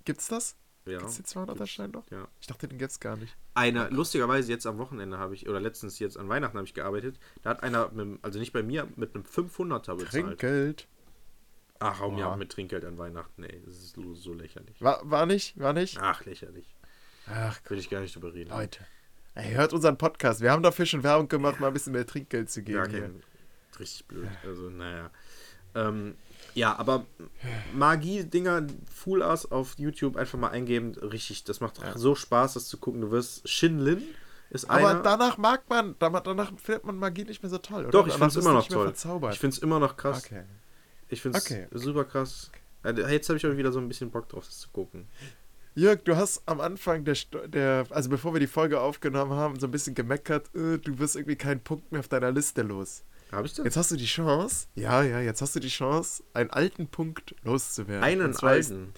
gibt's das? Ja. Gibt's den 200er-Schein noch? Ja. Ich dachte, den gibt's gar nicht. Eine, lustigerweise jetzt am Wochenende habe ich, oder letztens jetzt an Weihnachten habe ich gearbeitet, da hat einer, mit, also nicht bei mir, mit einem 500er bezahlt. Trinkgeld. Ach, hau mir Boah. ab mit Trinkgeld an Weihnachten, ey, das ist so- lächerlich. War, war nicht? War nicht? Ach, lächerlich. Ach, Will ich gar nicht drüber reden. Leute. Ey, hört unseren Podcast. Wir haben dafür schon Werbung gemacht, mal ein bisschen mehr Trinkgeld zu geben. Ja, kein, richtig blöd. Also, naja. Ähm, ja, aber Magie-Dinger, Full Ass auf YouTube einfach mal eingeben. Richtig, das macht so Spaß, das zu gucken. Du wirst Shin Lin ist Aber einer. danach mag man, danach findet man Magie nicht mehr so toll, oder? Doch, ich finde es immer noch toll. Ich finde es immer noch krass. Okay. Ich finde es Okay. super krass. Also, Jetzt habe ich auch wieder so ein bisschen Bock drauf, das zu gucken. Jörg, du hast am Anfang der, der, also bevor wir die Folge aufgenommen haben, so ein bisschen gemeckert, äh, du wirst irgendwie keinen Punkt mehr auf deiner Liste los. Habe ich das? Jetzt hast du die Chance, ja, ja, jetzt hast du die Chance, einen alten Punkt loszuwerden. Einen alten.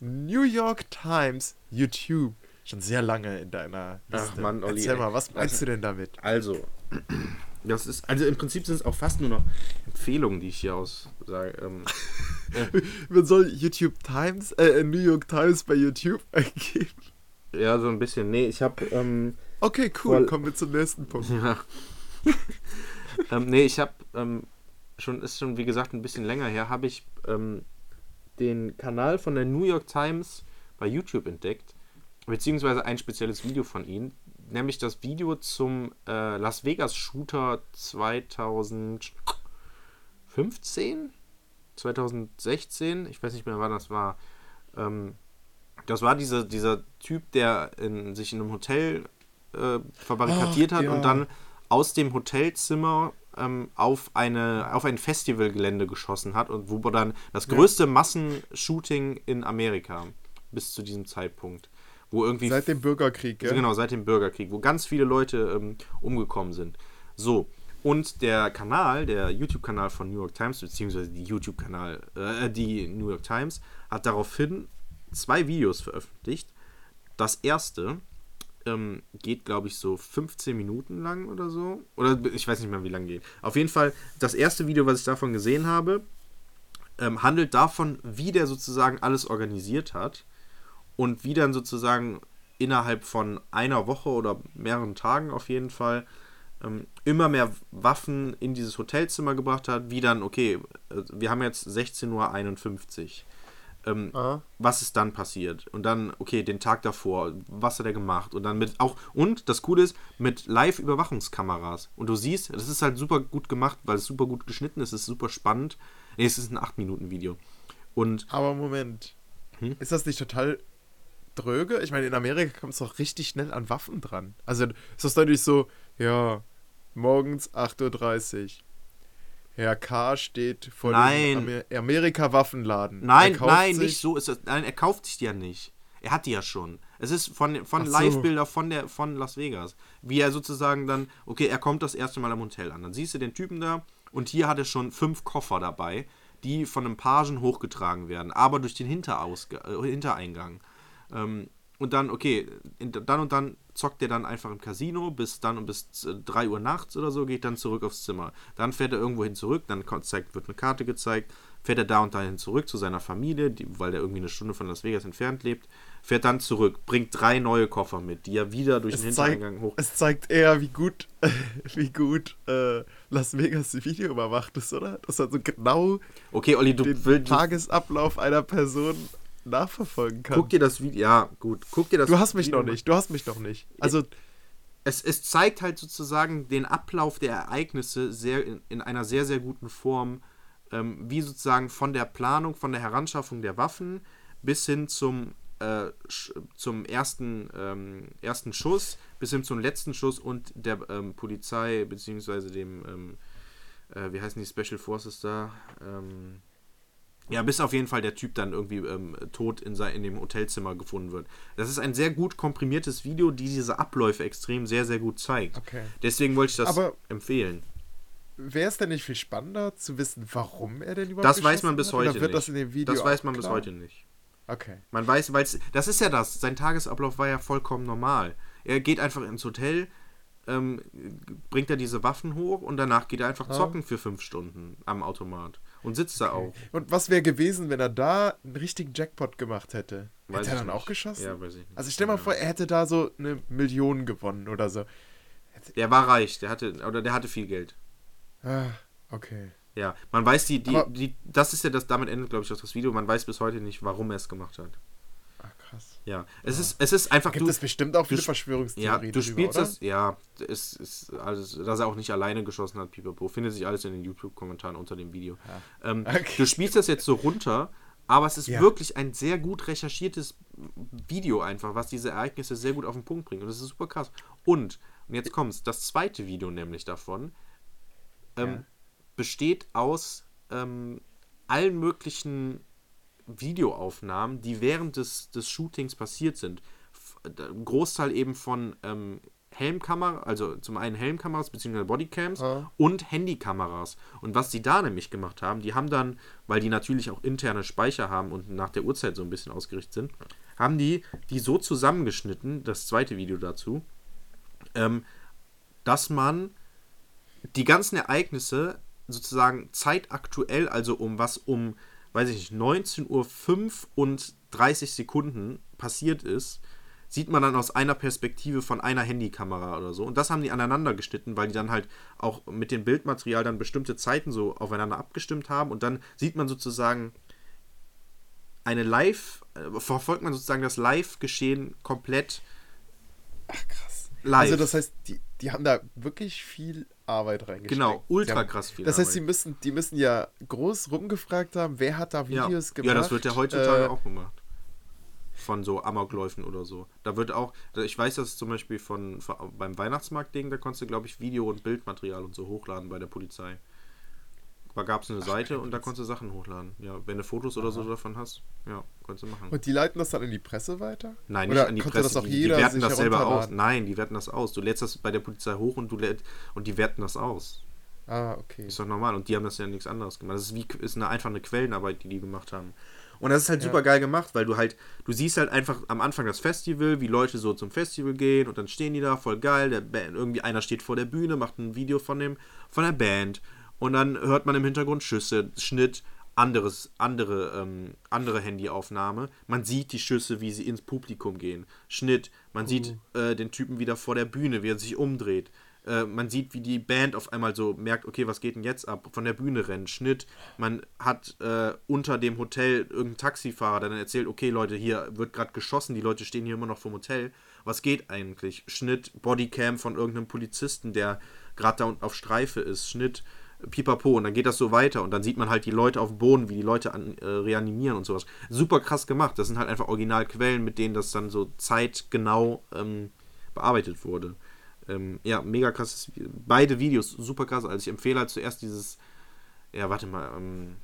New York Times YouTube. Schon sehr lange in deiner Ach Liste. Mann, Olli, Erzähl mal, was meinst du denn damit? Also, das ist, also im Prinzip sind es auch fast nur noch Empfehlungen, die ich hier aus sage. Ähm, Man soll YouTube Times, äh, New York Times bei YouTube eingeben. ja, so ein bisschen. Nee, ich habe ähm, Okay, cool, kommen wir zum nächsten Punkt. Ja. ähm, nee, ich habe ähm, schon, ist schon wie gesagt ein bisschen länger her, habe ich ähm, den Kanal von der New York Times bei YouTube entdeckt, beziehungsweise ein spezielles Video von ihnen, nämlich das Video zum äh, Las Vegas Shooter 2015, 2016, ich weiß nicht mehr, wann das war. Ähm, das war dieser, dieser Typ, der in, sich in einem Hotel äh, verbarrikadiert Ach, hat ja. und dann aus dem Hotelzimmer ähm, auf, eine, auf ein Festivalgelände geschossen hat und wo dann das Ja. größte Massenshooting in Amerika bis zu diesem Zeitpunkt. Wo irgendwie Seit dem Bürgerkrieg, also Genau, seit dem Bürgerkrieg, wo ganz viele Leute ähm, umgekommen sind. So, und der Kanal, der YouTube-Kanal von New York Times, beziehungsweise die YouTube-Kanal, äh, die New York Times, hat daraufhin zwei Videos veröffentlicht. Das erste ähm, geht, glaube ich, so 15 Minuten lang oder so. Oder ich weiß nicht mehr, wie lang geht. Auf jeden Fall, das erste Video, was ich davon gesehen habe, ähm, handelt davon, wie der sozusagen alles organisiert hat und wie dann sozusagen innerhalb von einer Woche oder mehreren Tagen auf jeden Fall ähm, immer mehr Waffen in dieses Hotelzimmer gebracht hat, wie dann, okay, äh, wir haben jetzt 16.51 Uhr. Ähm, was ist dann passiert? Und dann, okay, den Tag davor, was hat er gemacht? Und dann mit auch, und das Coole ist, mit Live-Überwachungskameras. Und du siehst, das ist halt super gut gemacht, weil es super gut geschnitten ist, es ist super spannend. Nee, es ist ein 8-Minuten-Video. Und Aber Moment. Hm? Ist das nicht total dröge? Ich meine, in Amerika kommt es doch richtig schnell an Waffen dran. Also ist das nicht so, ja, morgens 8.30 Uhr. Herr K. steht vor Nein. dem Amer Amerika-Waffenladen. Nein, Er kauft nein, sich- nicht so ist das. Nein, er kauft sich die ja nicht. Er hat die ja schon. Es ist von, von so. Live-Bilder von, der, von Las Vegas. Wie er sozusagen dann, okay, er kommt das erste Mal am Hotel an. Dann siehst du den Typen da und hier hat er schon fünf Koffer dabei, die von einem Pagen hochgetragen werden, aber durch den Hinterausga äh, Hintereingang. Ähm, und dann, okay, in, dann und dann zockt er dann einfach im Casino bis dann und bis äh, 3 Uhr nachts oder so, geht dann zurück aufs Zimmer. Dann fährt er irgendwo hin zurück, dann zeigt, wird eine Karte gezeigt, fährt er da und dahin zurück zu seiner Familie, die, weil der irgendwie eine Stunde von Las Vegas entfernt lebt, fährt dann zurück, bringt drei neue Koffer mit, die er wieder durch den Es zeigt, Hintereingang hoch. es zeigt eher, wie gut, wie gut äh, Las Vegas die Video überwacht ist, oder? Dass man so genau Okay, Olli, du den. Tagesablauf einer Person nachverfolgen kann. Guck dir das Video. Ja, gut. Guck dir das du hast mich Video noch nicht, du hast mich noch nicht. Also, es, es zeigt halt sozusagen den Ablauf der Ereignisse sehr in, in einer sehr, sehr guten Form, ähm, wie sozusagen von der Planung, von der Heranschaffung der Waffen bis hin zum, äh, zum ersten, ähm, ersten Schuss, bis hin zum letzten Schuss und der ähm, Polizei, beziehungsweise dem, ähm, äh, wie heißen die Special Forces da? Ähm, Ja, bis auf jeden Fall der Typ dann irgendwie ähm, tot in, sein, in dem Hotelzimmer gefunden wird. Das ist ein sehr gut komprimiertes Video, die diese Abläufe extrem sehr, sehr gut zeigt. Okay. Deswegen wollte ich das Aber- empfehlen. Wäre es denn nicht viel spannender zu wissen, warum er denn überhaupt Das weiß man bis heute nicht. das das weiß man bis klar? heute nicht. Okay. Man weiß, weil das ist ja das. Sein Tagesablauf war ja vollkommen normal. Er geht einfach ins Hotel, ähm, bringt er diese Waffen hoch und danach geht er einfach Ja. zocken für fünf Stunden am Automat und sitzt da auch. Und was wäre gewesen, wenn er da einen richtigen Jackpot gemacht hätte? Weiß hätte er dann nicht. auch geschossen? Ja, weiß ich nicht. Also stell mal Ja. vor, er hätte da so eine Million gewonnen oder so. Der war reich, der hatte oder der hatte viel Geld. Ah, okay. Ja, man weiß die, die, die das ist ja das, damit endet glaube ich auch das Video. Man weiß bis heute nicht, warum er es gemacht hat. Krass. Ja, es ist es ist einfach Gibt du, es bestimmt auch viele Verschwörungstheorien Ja, du spielst oder? das, ja, es ist alles, dass er auch nicht alleine geschossen hat, Pipapo, findet sich alles in den YouTube-Kommentaren unter dem Video. Ähm, Okay. Du spielst das jetzt so runter, aber es ist Ja. wirklich ein sehr gut recherchiertes Video einfach, was diese Ereignisse sehr gut auf den Punkt bringt. Und das ist super krass. Und, und jetzt kommt's, das zweite Video nämlich davon ähm, Ja. besteht aus ähm, allen möglichen Videoaufnahmen, die während des, des Shootings passiert sind. Ein Großteil eben von ähm, Helmkamera, also zum einen Helmkameras bzw. Bodycams Ah. und Handykameras. Und was die da nämlich gemacht haben, die haben dann, weil die natürlich auch interne Speicher haben und nach der Uhrzeit so ein bisschen ausgerichtet sind, haben die die so zusammengeschnitten, das zweite Video dazu, ähm, dass man die ganzen Ereignisse sozusagen zeitaktuell, also um was um, weiß ich nicht, 19.05 Uhr und 30 Sekunden passiert ist, sieht man dann aus einer Perspektive von einer Handykamera oder so. Und das haben die aneinander geschnitten, weil die dann halt auch mit dem Bildmaterial dann bestimmte Zeiten so aufeinander abgestimmt haben. Und dann sieht man sozusagen eine Live, äh, verfolgt man sozusagen das Live-Geschehen komplett Ach, krass. live. Also das heißt, die, die haben da wirklich viel Arbeit reingesteckt. Genau, ultra haben, krass viel Das heißt, Arbeit. die müssen, die müssen ja groß rumgefragt haben, wer hat da ja. Videos gemacht. Ja, das wird ja heutzutage Äh, auch gemacht. Von so Amokläufen oder so. Da wird auch, ich weiß das zum Beispiel von, von beim Weihnachtsmarkt-Ding, da konntest du, glaube ich, Video- und Bildmaterial und so hochladen bei der Polizei. Da gab es eine Seite und da konntest du Sachen hochladen. Ja, wenn du Fotos oder so davon hast, ja, konntest du machen. Und die leiten das dann in die Presse weiter? Nein, nicht Oder an die Presse. das auch die, jeder die werten das selber aus. Nein, die werten das aus. Du lädst das bei der Polizei hoch und du lädt, und die werten das aus. Ah, okay. Ist doch normal. Und die haben das ja nichts anderes gemacht. Das ist wie ist eine einfach eine Quellenarbeit, die die gemacht haben. Und das ist halt Ja. super geil gemacht, weil du halt, du siehst halt einfach am Anfang das Festival, wie Leute so zum Festival gehen und dann stehen die da, voll geil. Der Band, irgendwie einer steht vor der Bühne, macht ein Video von dem, von der Band und dann hört man im Hintergrund Schüsse, Schnitt, anderes, andere, ähm, andere Handyaufnahme. Man sieht die Schüsse, wie sie ins Publikum gehen. Schnitt, man sieht äh, den Typen wieder vor der Bühne, wie er sich umdreht. Äh, man sieht, wie die Band auf einmal so merkt, okay, was geht denn jetzt ab? Von der Bühne rennen, Schnitt. Man hat äh, unter dem Hotel irgendeinen Taxifahrer, der dann erzählt, okay, Leute, hier wird gerade geschossen, die Leute stehen hier immer noch vom Hotel. Was geht eigentlich? Schnitt, Bodycam von irgendeinem Polizisten, der gerade da unten auf Streife ist. Schnitt, pipapo. Und dann geht das so weiter. Und dann sieht man halt die Leute auf dem Boden, wie die Leute an, äh, reanimieren und sowas. Super krass gemacht. Das sind halt einfach Originalquellen, mit denen das dann so zeitgenau ähm, bearbeitet wurde. Ähm, ja, mega krasses. Beide Videos super krass. Also ich empfehle halt zuerst dieses. Ja, warte mal. Ähm,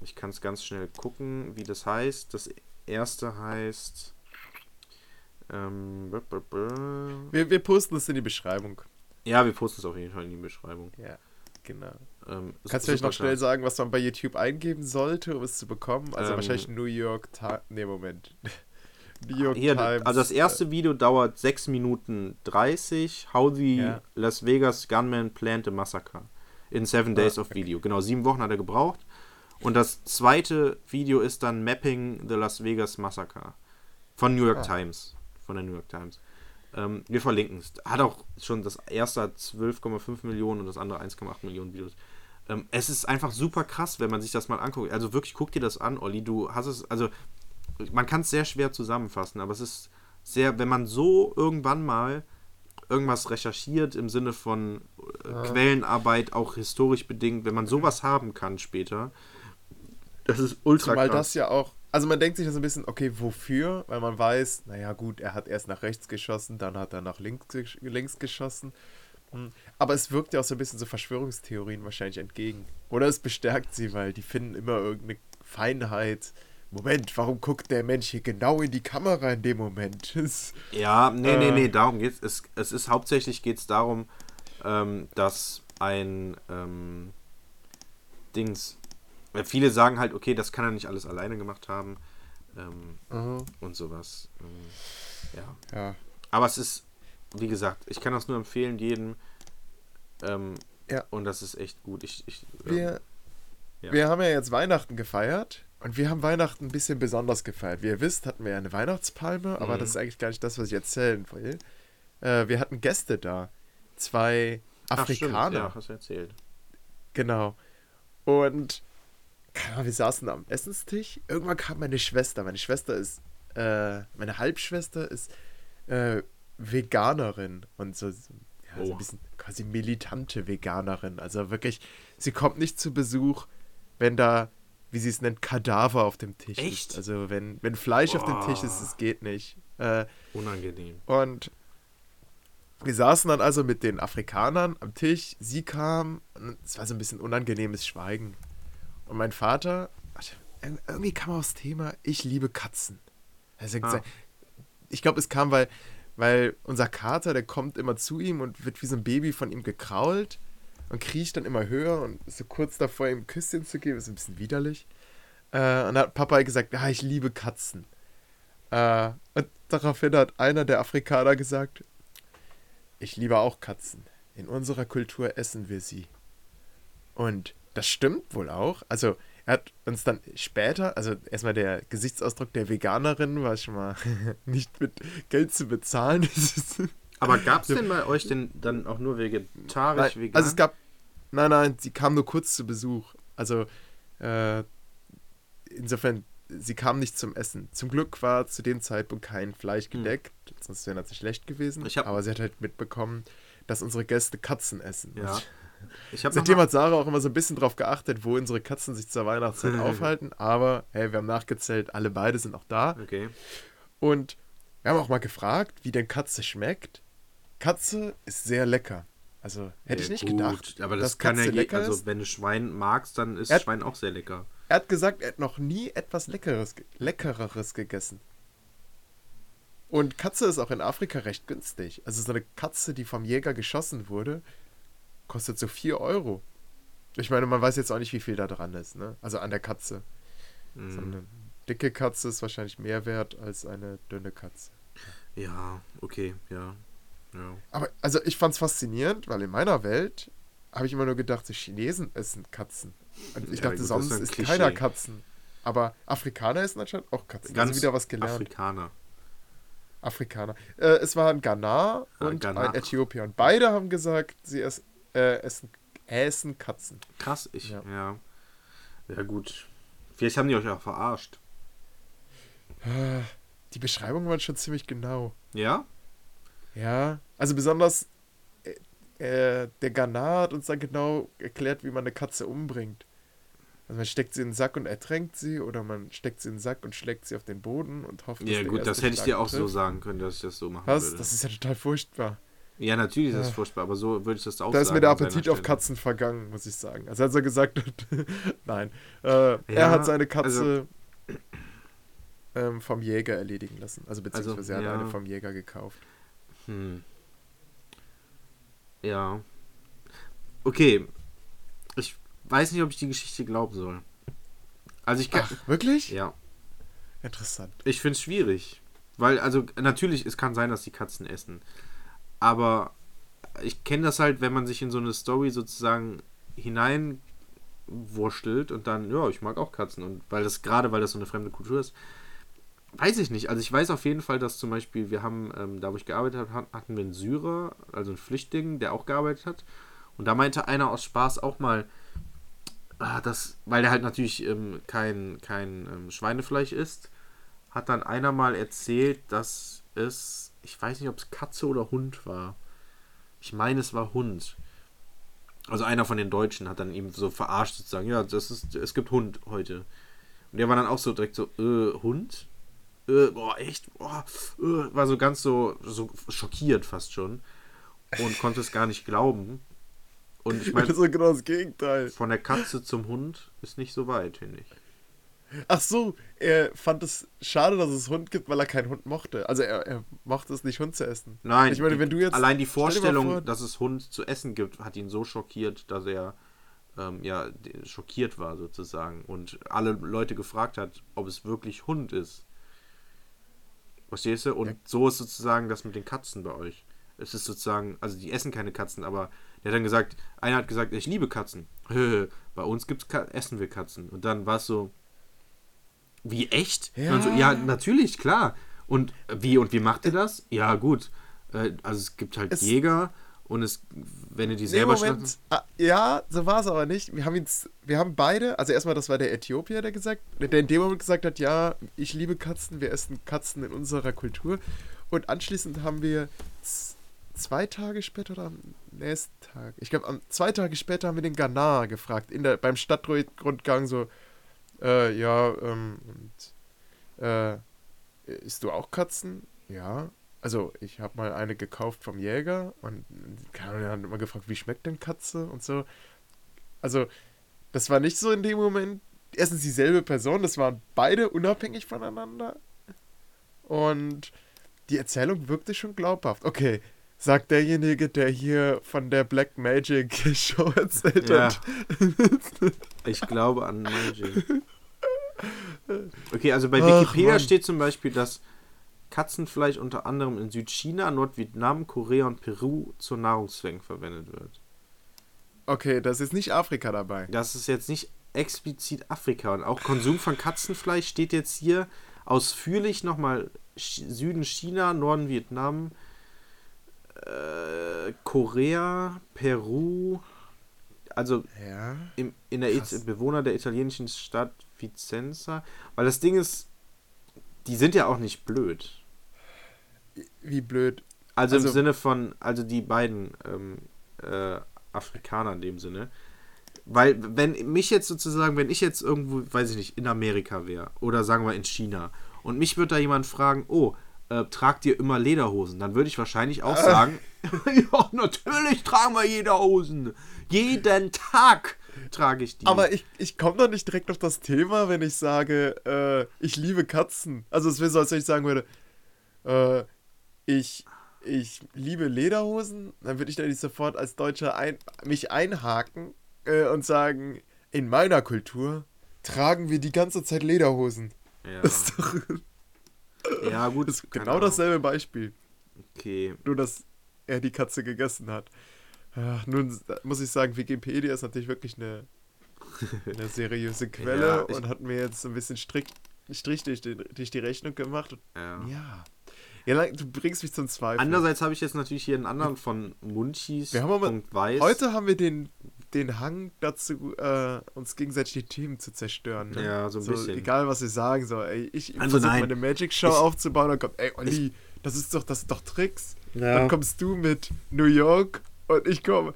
ich kann es ganz schnell gucken, wie das heißt. Das erste heißt. Ähm, Wir, wir posten das in die Beschreibung. ja, wir posten es auf jeden Fall in die Beschreibung. Ja, genau. Ähm, Kannst du vielleicht noch schnell sagen, was man bei YouTube eingeben sollte, um es zu bekommen? Also Ähm, wahrscheinlich New York Times. Nee, Moment. New York Hier, Times. also das erste Video dauert 6 Minuten 30. How the Ja. Las Vegas Gunman planned a massacre in 7 days Ah, of Video. Genau, sieben Wochen hat er gebraucht. Und das zweite Video ist dann Mapping the Las Vegas Massacre von New York Ah. Times. Von der New York Times. Ähm, wir verlinken es. Hat auch schon das erste hat 12,5 Millionen und das andere 1,8 Millionen Videos. Ähm, es ist einfach super krass, wenn man sich das mal anguckt. Also wirklich, guck dir das an, Olli. Du hast es, also man kann es sehr schwer zusammenfassen, aber es ist sehr, wenn man so irgendwann mal irgendwas recherchiert im Sinne von äh, Quellenarbeit, auch historisch bedingt, wenn man sowas haben kann später, das ist ultra Zumal krass. das ja auch. Also man denkt sich das ein bisschen, okay, wofür? Weil man weiß, naja gut, er hat erst nach rechts geschossen, dann hat er nach links, links geschossen. Hm. Aber es wirkt ja auch so ein bisschen so Verschwörungstheorien wahrscheinlich entgegen. Oder es bestärkt sie, weil die finden immer irgendeine Feinheit. Moment, warum guckt der Mensch hier genau in die Kamera in dem Moment? Ja, nee, nee, Äh. nee, darum geht's. Es, es ist hauptsächlich geht's darum, ähm, dass ein ähm, Dings. Weil viele sagen halt, okay, das kann er nicht alles alleine gemacht haben. Ähm, Aha, und sowas. Ähm, ja. ja. Aber es ist, wie gesagt, ich kann das nur empfehlen, jedem. Ähm, Ja. Und das ist echt gut. Ich, ich, Wir, Ja. wir haben ja jetzt Weihnachten gefeiert und wir haben Weihnachten ein bisschen besonders gefeiert. Wie ihr wisst, hatten wir ja eine Weihnachtspalme, aber Mhm. das ist eigentlich gar nicht das, was ich erzählen will. Äh, wir hatten Gäste da. Zwei Ach, stimmt, Afrikaner. ja, hast du erzählt. Genau. Und wir saßen am Essenstisch. Irgendwann kam meine Schwester. Meine Schwester ist, äh, meine Halbschwester ist äh, Veganerin und so, so, ja, so Oh. ein bisschen quasi militante Veganerin. Also wirklich, sie kommt nicht zu Besuch, wenn da, wie sie es nennt, Kadaver auf dem Tisch Echt? ist. Also wenn, wenn Fleisch auf dem Tisch ist, es geht nicht. Äh, Unangenehm. und wir saßen dann also mit den Afrikanern am Tisch. Sie kam, und es war so ein bisschen unangenehmes Schweigen. Und mein Vater, irgendwie kam aufs Thema, ich liebe Katzen. Also Ah. Ich glaube, es kam, weil, weil unser Kater, der kommt immer zu ihm und wird wie so ein Baby von ihm gekrault und kriecht dann immer höher und ist so kurz davor, ihm ein Küsschen zu geben. Ist ein bisschen widerlich. Äh, und dann hat Papa gesagt, ja, ich liebe Katzen. Äh, und daraufhin hat einer der Afrikaner gesagt, ich liebe auch Katzen. In unserer Kultur essen wir sie. Und das stimmt wohl auch. Also er hat uns dann später, also erstmal der Gesichtsausdruck der Veganerin war schon mal nicht mit Geld zu bezahlen. Aber gab es denn bei euch denn dann auch nur vegetarisch, Nein, vegan? Also es gab, nein, nein, sie kam nur kurz zu Besuch. Also äh, insofern, sie kam nicht zum Essen. Zum Glück war zu dem Zeitpunkt kein Fleisch Hm. gedeckt, sonst wäre das schlecht gewesen. Hab- Aber sie hat halt mitbekommen, dass unsere Gäste Katzen essen. Ja. Ich Seitdem hat Sarah auch immer so ein bisschen drauf geachtet, wo unsere Katzen sich zur Weihnachtszeit aufhalten. Aber hey, wir haben nachgezählt, alle beide sind auch da. Okay. Und wir haben auch mal gefragt, wie denn Katze schmeckt. Katze ist sehr lecker. Also hätte ich Ja, nicht gut, gedacht. Aber das kann ja lecker also ist. wenn du Schwein magst, dann ist hat- Schwein auch sehr lecker. Er hat gesagt, er hat noch nie etwas Leckeres, Leckereres gegessen. Und Katze ist auch in Afrika recht günstig. Also so eine Katze, die vom Jäger geschossen wurde, kostet so 4 Euro. Ich meine, man weiß jetzt auch nicht, wie viel da dran ist, ne? Also an der Katze. So Mhm. eine dicke Katze ist wahrscheinlich mehr wert als eine dünne Katze. Ja, okay, ja. ja. Aber also ich fand's faszinierend, weil in meiner Welt habe ich immer nur gedacht, die Chinesen essen Katzen. Und ich Ja, dachte, gut, sonst ist keiner Katzen. Aber Afrikaner essen anscheinend auch Katzen. Ganz also wieder was gelernt. Afrikaner. Afrikaner. Äh, es waren Ghana Ah, und Ghana. ein Äthiopier. Und beide haben gesagt, sie ess, äh, essen, essen Katzen. Krass, ich, ja. Ja. ja. gut. Vielleicht haben die euch auch verarscht. Die Beschreibungen waren schon ziemlich genau. Ja? Ja, also besonders äh, äh, der Ghana hat uns dann genau erklärt, wie man eine Katze umbringt. Also man steckt sie in den Sack und ertränkt sie oder man steckt sie in den Sack und schlägt sie auf den Boden und hofft, dass Ja, gut, das hätte ich dir auch so trifft. sagen können, dass ich das so machen Was? würde. Das ist ja total furchtbar. Ja, natürlich ist das Ja. furchtbar, aber so würde ich das auch Da sagen. ist mir der Appetit auf. Katzen vergangen, muss ich sagen. Also als er gesagt hat, nein. Äh, er Ja, hat seine Katze also- ähm, vom Jäger erledigen lassen. Also beziehungsweise Also, er hat ja. eine vom Jäger gekauft. Hm. Ja. Okay. Ich weiß nicht, ob ich die Geschichte glauben soll. Also ich kann. Ach, wirklich? Ja. Interessant. Ich finde es schwierig. Weil, also, natürlich, es kann sein, dass die Katzen essen. Aber ich kenne das halt, wenn man sich in so eine Story sozusagen hineinwurstelt und dann, ja, ich mag auch Katzen. Und weil das, gerade weil das so eine fremde Kultur ist, weiß ich nicht. Also ich weiß auf jeden Fall, dass zum Beispiel, wir haben, ähm, da wo ich gearbeitet habe, hat- hatten wir einen Syrer, also einen Flüchtling, der auch gearbeitet hat. Und da meinte einer aus Spaß auch mal, ah, das, weil der halt natürlich ähm, kein, kein ähm, Schweinefleisch isst, hat dann einer mal erzählt, dass es, ich weiß nicht, ob es Katze oder Hund war. Ich meine, es war Hund. Also einer von den Deutschen hat dann ihm so verarscht sozusagen, ja, das ist, es gibt Hund heute. Und der war dann auch so direkt so, äh, Hund? Äh, boah, echt? Boah, äh, war so ganz so, so schockiert fast schon. Und konnte es gar nicht glauben. Und ich meine, das ist genau das Gegenteil. von der Katze zum Hund ist nicht so weit, finde ich. Ach so, er fand es schade, dass es Hund gibt, weil er keinen Hund mochte. Also er, er mochte es nicht, Hund zu essen. Nein, ich meine, wenn du jetzt allein die Vorstellung, vor- dass es Hund zu essen gibt, hat ihn so schockiert, dass er ähm, ja schockiert war sozusagen und alle Leute gefragt hat, ob es wirklich Hund ist. Verstehst du? Und Ja. so ist sozusagen das mit den Katzen bei euch. Es ist sozusagen, also die essen keine Katzen, aber der hat dann gesagt, einer hat gesagt, ich liebe Katzen. bei uns gibt's Ka essen wir Katzen. Und dann war es so, wie echt? Ja. So, ja, natürlich, klar. Und wie und wie macht ihr das? Ja, gut. Äh, Also es gibt halt Es- Jäger und es, wenn ihr die Nee, selber Moment. schlachten. Ah, ja, so war es aber nicht. Wir haben ihn, wir haben beide, also erstmal, das war der Äthiopier, der gesagt, der in dem Moment gesagt hat, ja, ich liebe Katzen, wir essen Katzen in unserer Kultur. Und anschließend haben wir zwei Tage später oder am nächsten Tag, ich glaube, zwei Tage später haben wir den Ghana gefragt, in der, beim Stadtrundgang so, äh, ja, ähm, und, äh, isst du auch Katzen? Ja. Also, ich habe mal eine gekauft vom Jäger und keine Ahnung, hat immer gefragt, wie schmeckt denn Katze und so. Also, das war nicht so in dem Moment, erstens dieselbe Person, das waren beide unabhängig voneinander. Und die Erzählung wirkte schon glaubhaft. Okay, sagt derjenige, der hier von der Black Magic Show erzählt Ja. hat. Ich glaube an Magic. Okay, also bei Ach, Wikipedia Mann. steht zum Beispiel, dass Katzenfleisch unter anderem in Südchina, Nordvietnam, Korea und Peru zur Nahrungszwängen verwendet wird. Okay, das ist nicht Afrika dabei. Das ist jetzt nicht explizit Afrika und auch Konsum von Katzenfleisch steht jetzt hier ausführlich nochmal Ch- Süden China, Norden Vietnam, äh, Korea, Peru, also Ja. im, in der. It Bewohner der italienischen Stadt Vicenza, weil das Ding ist, die sind ja auch nicht blöd. Wie blöd. Also, Also- im Sinne von, also die beiden ähm, äh, Afrikaner in dem Sinne. Weil, wenn mich jetzt sozusagen, wenn ich jetzt irgendwo, weiß ich nicht, in Amerika wäre oder sagen wir in China und mich würde da jemand fragen, oh, äh, tragt ihr immer Lederhosen? Dann würde ich wahrscheinlich auch sagen, ja, natürlich tragen wir Lederhosen. Jeden Tag trage ich die. Aber ich, ich komme doch nicht direkt auf das Thema, wenn ich sage, äh, ich liebe Katzen. Also es wäre so, als wenn ich sagen würde, äh, ich, ich liebe Lederhosen. Dann würde ich da nicht sofort als Deutscher ein, mich einhaken äh, und sagen, in meiner Kultur tragen wir die ganze Zeit Lederhosen. ja. Das ist doch ja, gut. das ist genau Ahnung. dasselbe Beispiel. Okay. Nur, dass er die Katze gegessen hat. Ja, nun muss ich sagen, Wikipedia ist natürlich wirklich eine, eine seriöse Quelle Ja, ich- und hat mir jetzt so ein bisschen Strick, Strich durch die, durch die Rechnung gemacht. Ja. Ja. Ja, du bringst mich zum Zweifel. Andererseits habe ich jetzt natürlich hier einen anderen von Munchies. Wir haben aber- Punkt Weiß. Heute haben wir den, den Hang dazu, äh, uns gegenseitig die Themen zu zerstören. Ne? Ja, so ein bisschen. Egal, was wir sagen, so, ey, ich Also versuche meine Magic Show Ich- aufzubauen und kommt, ey, Olli, das ist doch, das sind doch Tricks. Ja. Dann kommst du mit New York und ich komme.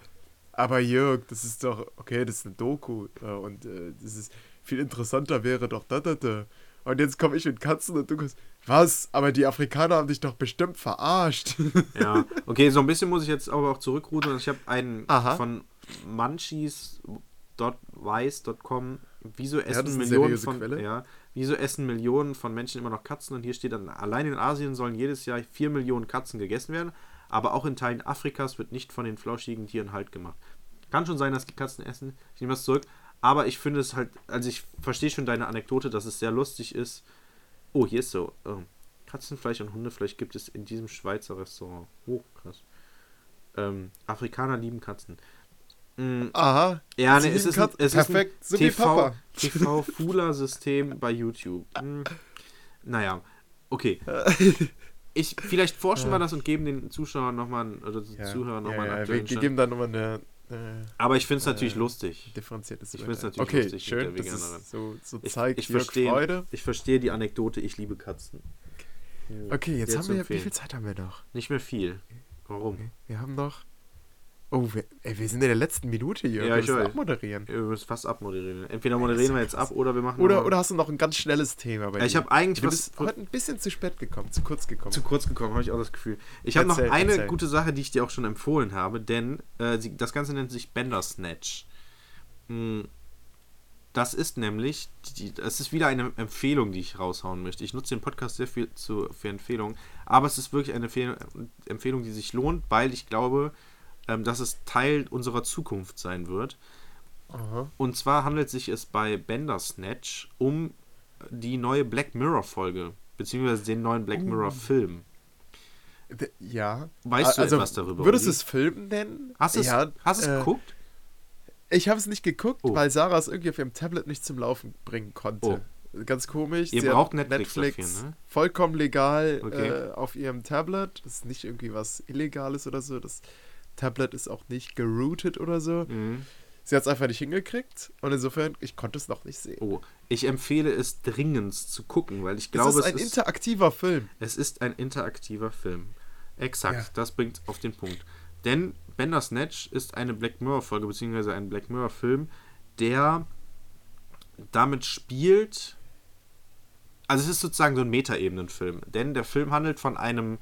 Aber Jörg, das ist doch, okay, das ist eine Doku äh, und äh, das ist viel interessanter wäre doch da, da, da. Und jetzt komme ich mit Katzen und du kommst, was? Aber die Afrikaner haben dich doch bestimmt verarscht. Ja, okay, so ein bisschen muss ich jetzt aber auch zurückrudern. Ich habe einen Aha. von munchies.wise.com. Wieso essen eine Millionen von Quelle. ja, wieso essen Millionen von Menschen immer noch Katzen? Und hier steht dann, allein in Asien sollen jedes Jahr 4 Millionen Katzen gegessen werden, aber auch in Teilen Afrikas wird nicht von den flauschigen Tieren Halt gemacht. Kann schon sein, dass die Katzen essen. Ich nehme das zurück. Aber ich finde es halt, also ich verstehe schon deine Anekdote, dass es sehr lustig ist. Oh, hier ist so. Oh, Katzenfleisch und Hundefleisch gibt es in diesem Schweizer Restaurant. Oh, krass. Ähm, Afrikaner lieben Katzen. Mm, Aha. ja, ne, es ist, ein, es Perfekt, ist ein wie TV, Papa. TV-Fula-System bei YouTube. Hm, naja, okay. Ich, vielleicht forschen wir das und geben den Zuschauern nochmal, oder den Ja, Zuhörern ja, nochmal ja, einen wir aktuellen Stand. geben dann nochmal eine, eine Aber ich finde es natürlich äh, lustig. differenziertes Ich find's Urteil. natürlich Okay, lustig mit schön, der das Veganerin. ist so, so Ich, zeigt ich, Jörg verstehe, Freude. ich verstehe die Anekdote, ich liebe Katzen. Okay, jetzt Sehr haben wir, wie viel Zeit haben wir noch? Nicht mehr viel. Warum? Wir haben noch. Oh, wir, ey, wir sind in der letzten Minute hier. Ja, wir ich müssen weiß. abmoderieren. Wir müssen fast abmoderieren. Entweder moderieren wir jetzt ab oder wir machen. Oder, oder hast du noch ein ganz schnelles Thema bei Ja, ich habe eigentlich Du bist heute ein bisschen zu spät gekommen, zu kurz gekommen. zu kurz gekommen, habe ich auch das Gefühl. Ich habe noch eine erzähl. gute Sache, die ich dir auch schon empfohlen habe, denn äh, das Ganze nennt sich Bender Snatch. Mm, Das ist nämlich, die, das ist wieder eine Empfehlung, die ich raushauen möchte. Ich nutze den Podcast sehr viel zu, für Empfehlungen, aber es ist wirklich eine Empfehlung, die sich lohnt, weil ich glaube, ähm, dass es Teil unserer Zukunft sein wird. Aha. Und zwar handelt sich es bei Bandersnatch um die neue Black Mirror Folge, beziehungsweise den neuen Black Mirror Film. Ja. Weißt du also, etwas darüber? Würdest du es Film nennen? Hast du es, ja, hast es äh, geguckt? Ich habe es nicht geguckt, oh. weil Sarah es irgendwie auf ihrem Tablet nicht zum Laufen bringen konnte. Oh. Ganz komisch. Ihr Sie braucht Netflix, Netflix dafür, ne? vollkommen legal okay. äh, auf ihrem Tablet. Das ist nicht irgendwie was Illegales oder so. Das Tablet ist auch nicht geroutet oder so. Mhm. Sie hat es einfach nicht hingekriegt und insofern, ich konnte es noch nicht sehen. Oh, ich empfehle es dringend zu gucken, weil ich glaube, es ist ein ist, interaktiver Film. Es ist ein interaktiver Film. Exakt, ja. das bringt auf den Punkt. Denn Bender Snatch ist eine Black Mirror-Folge, beziehungsweise ein Black Mirror-Film, der damit spielt. Also, es ist sozusagen so ein Metaebenen-Film. Denn der Film handelt von einem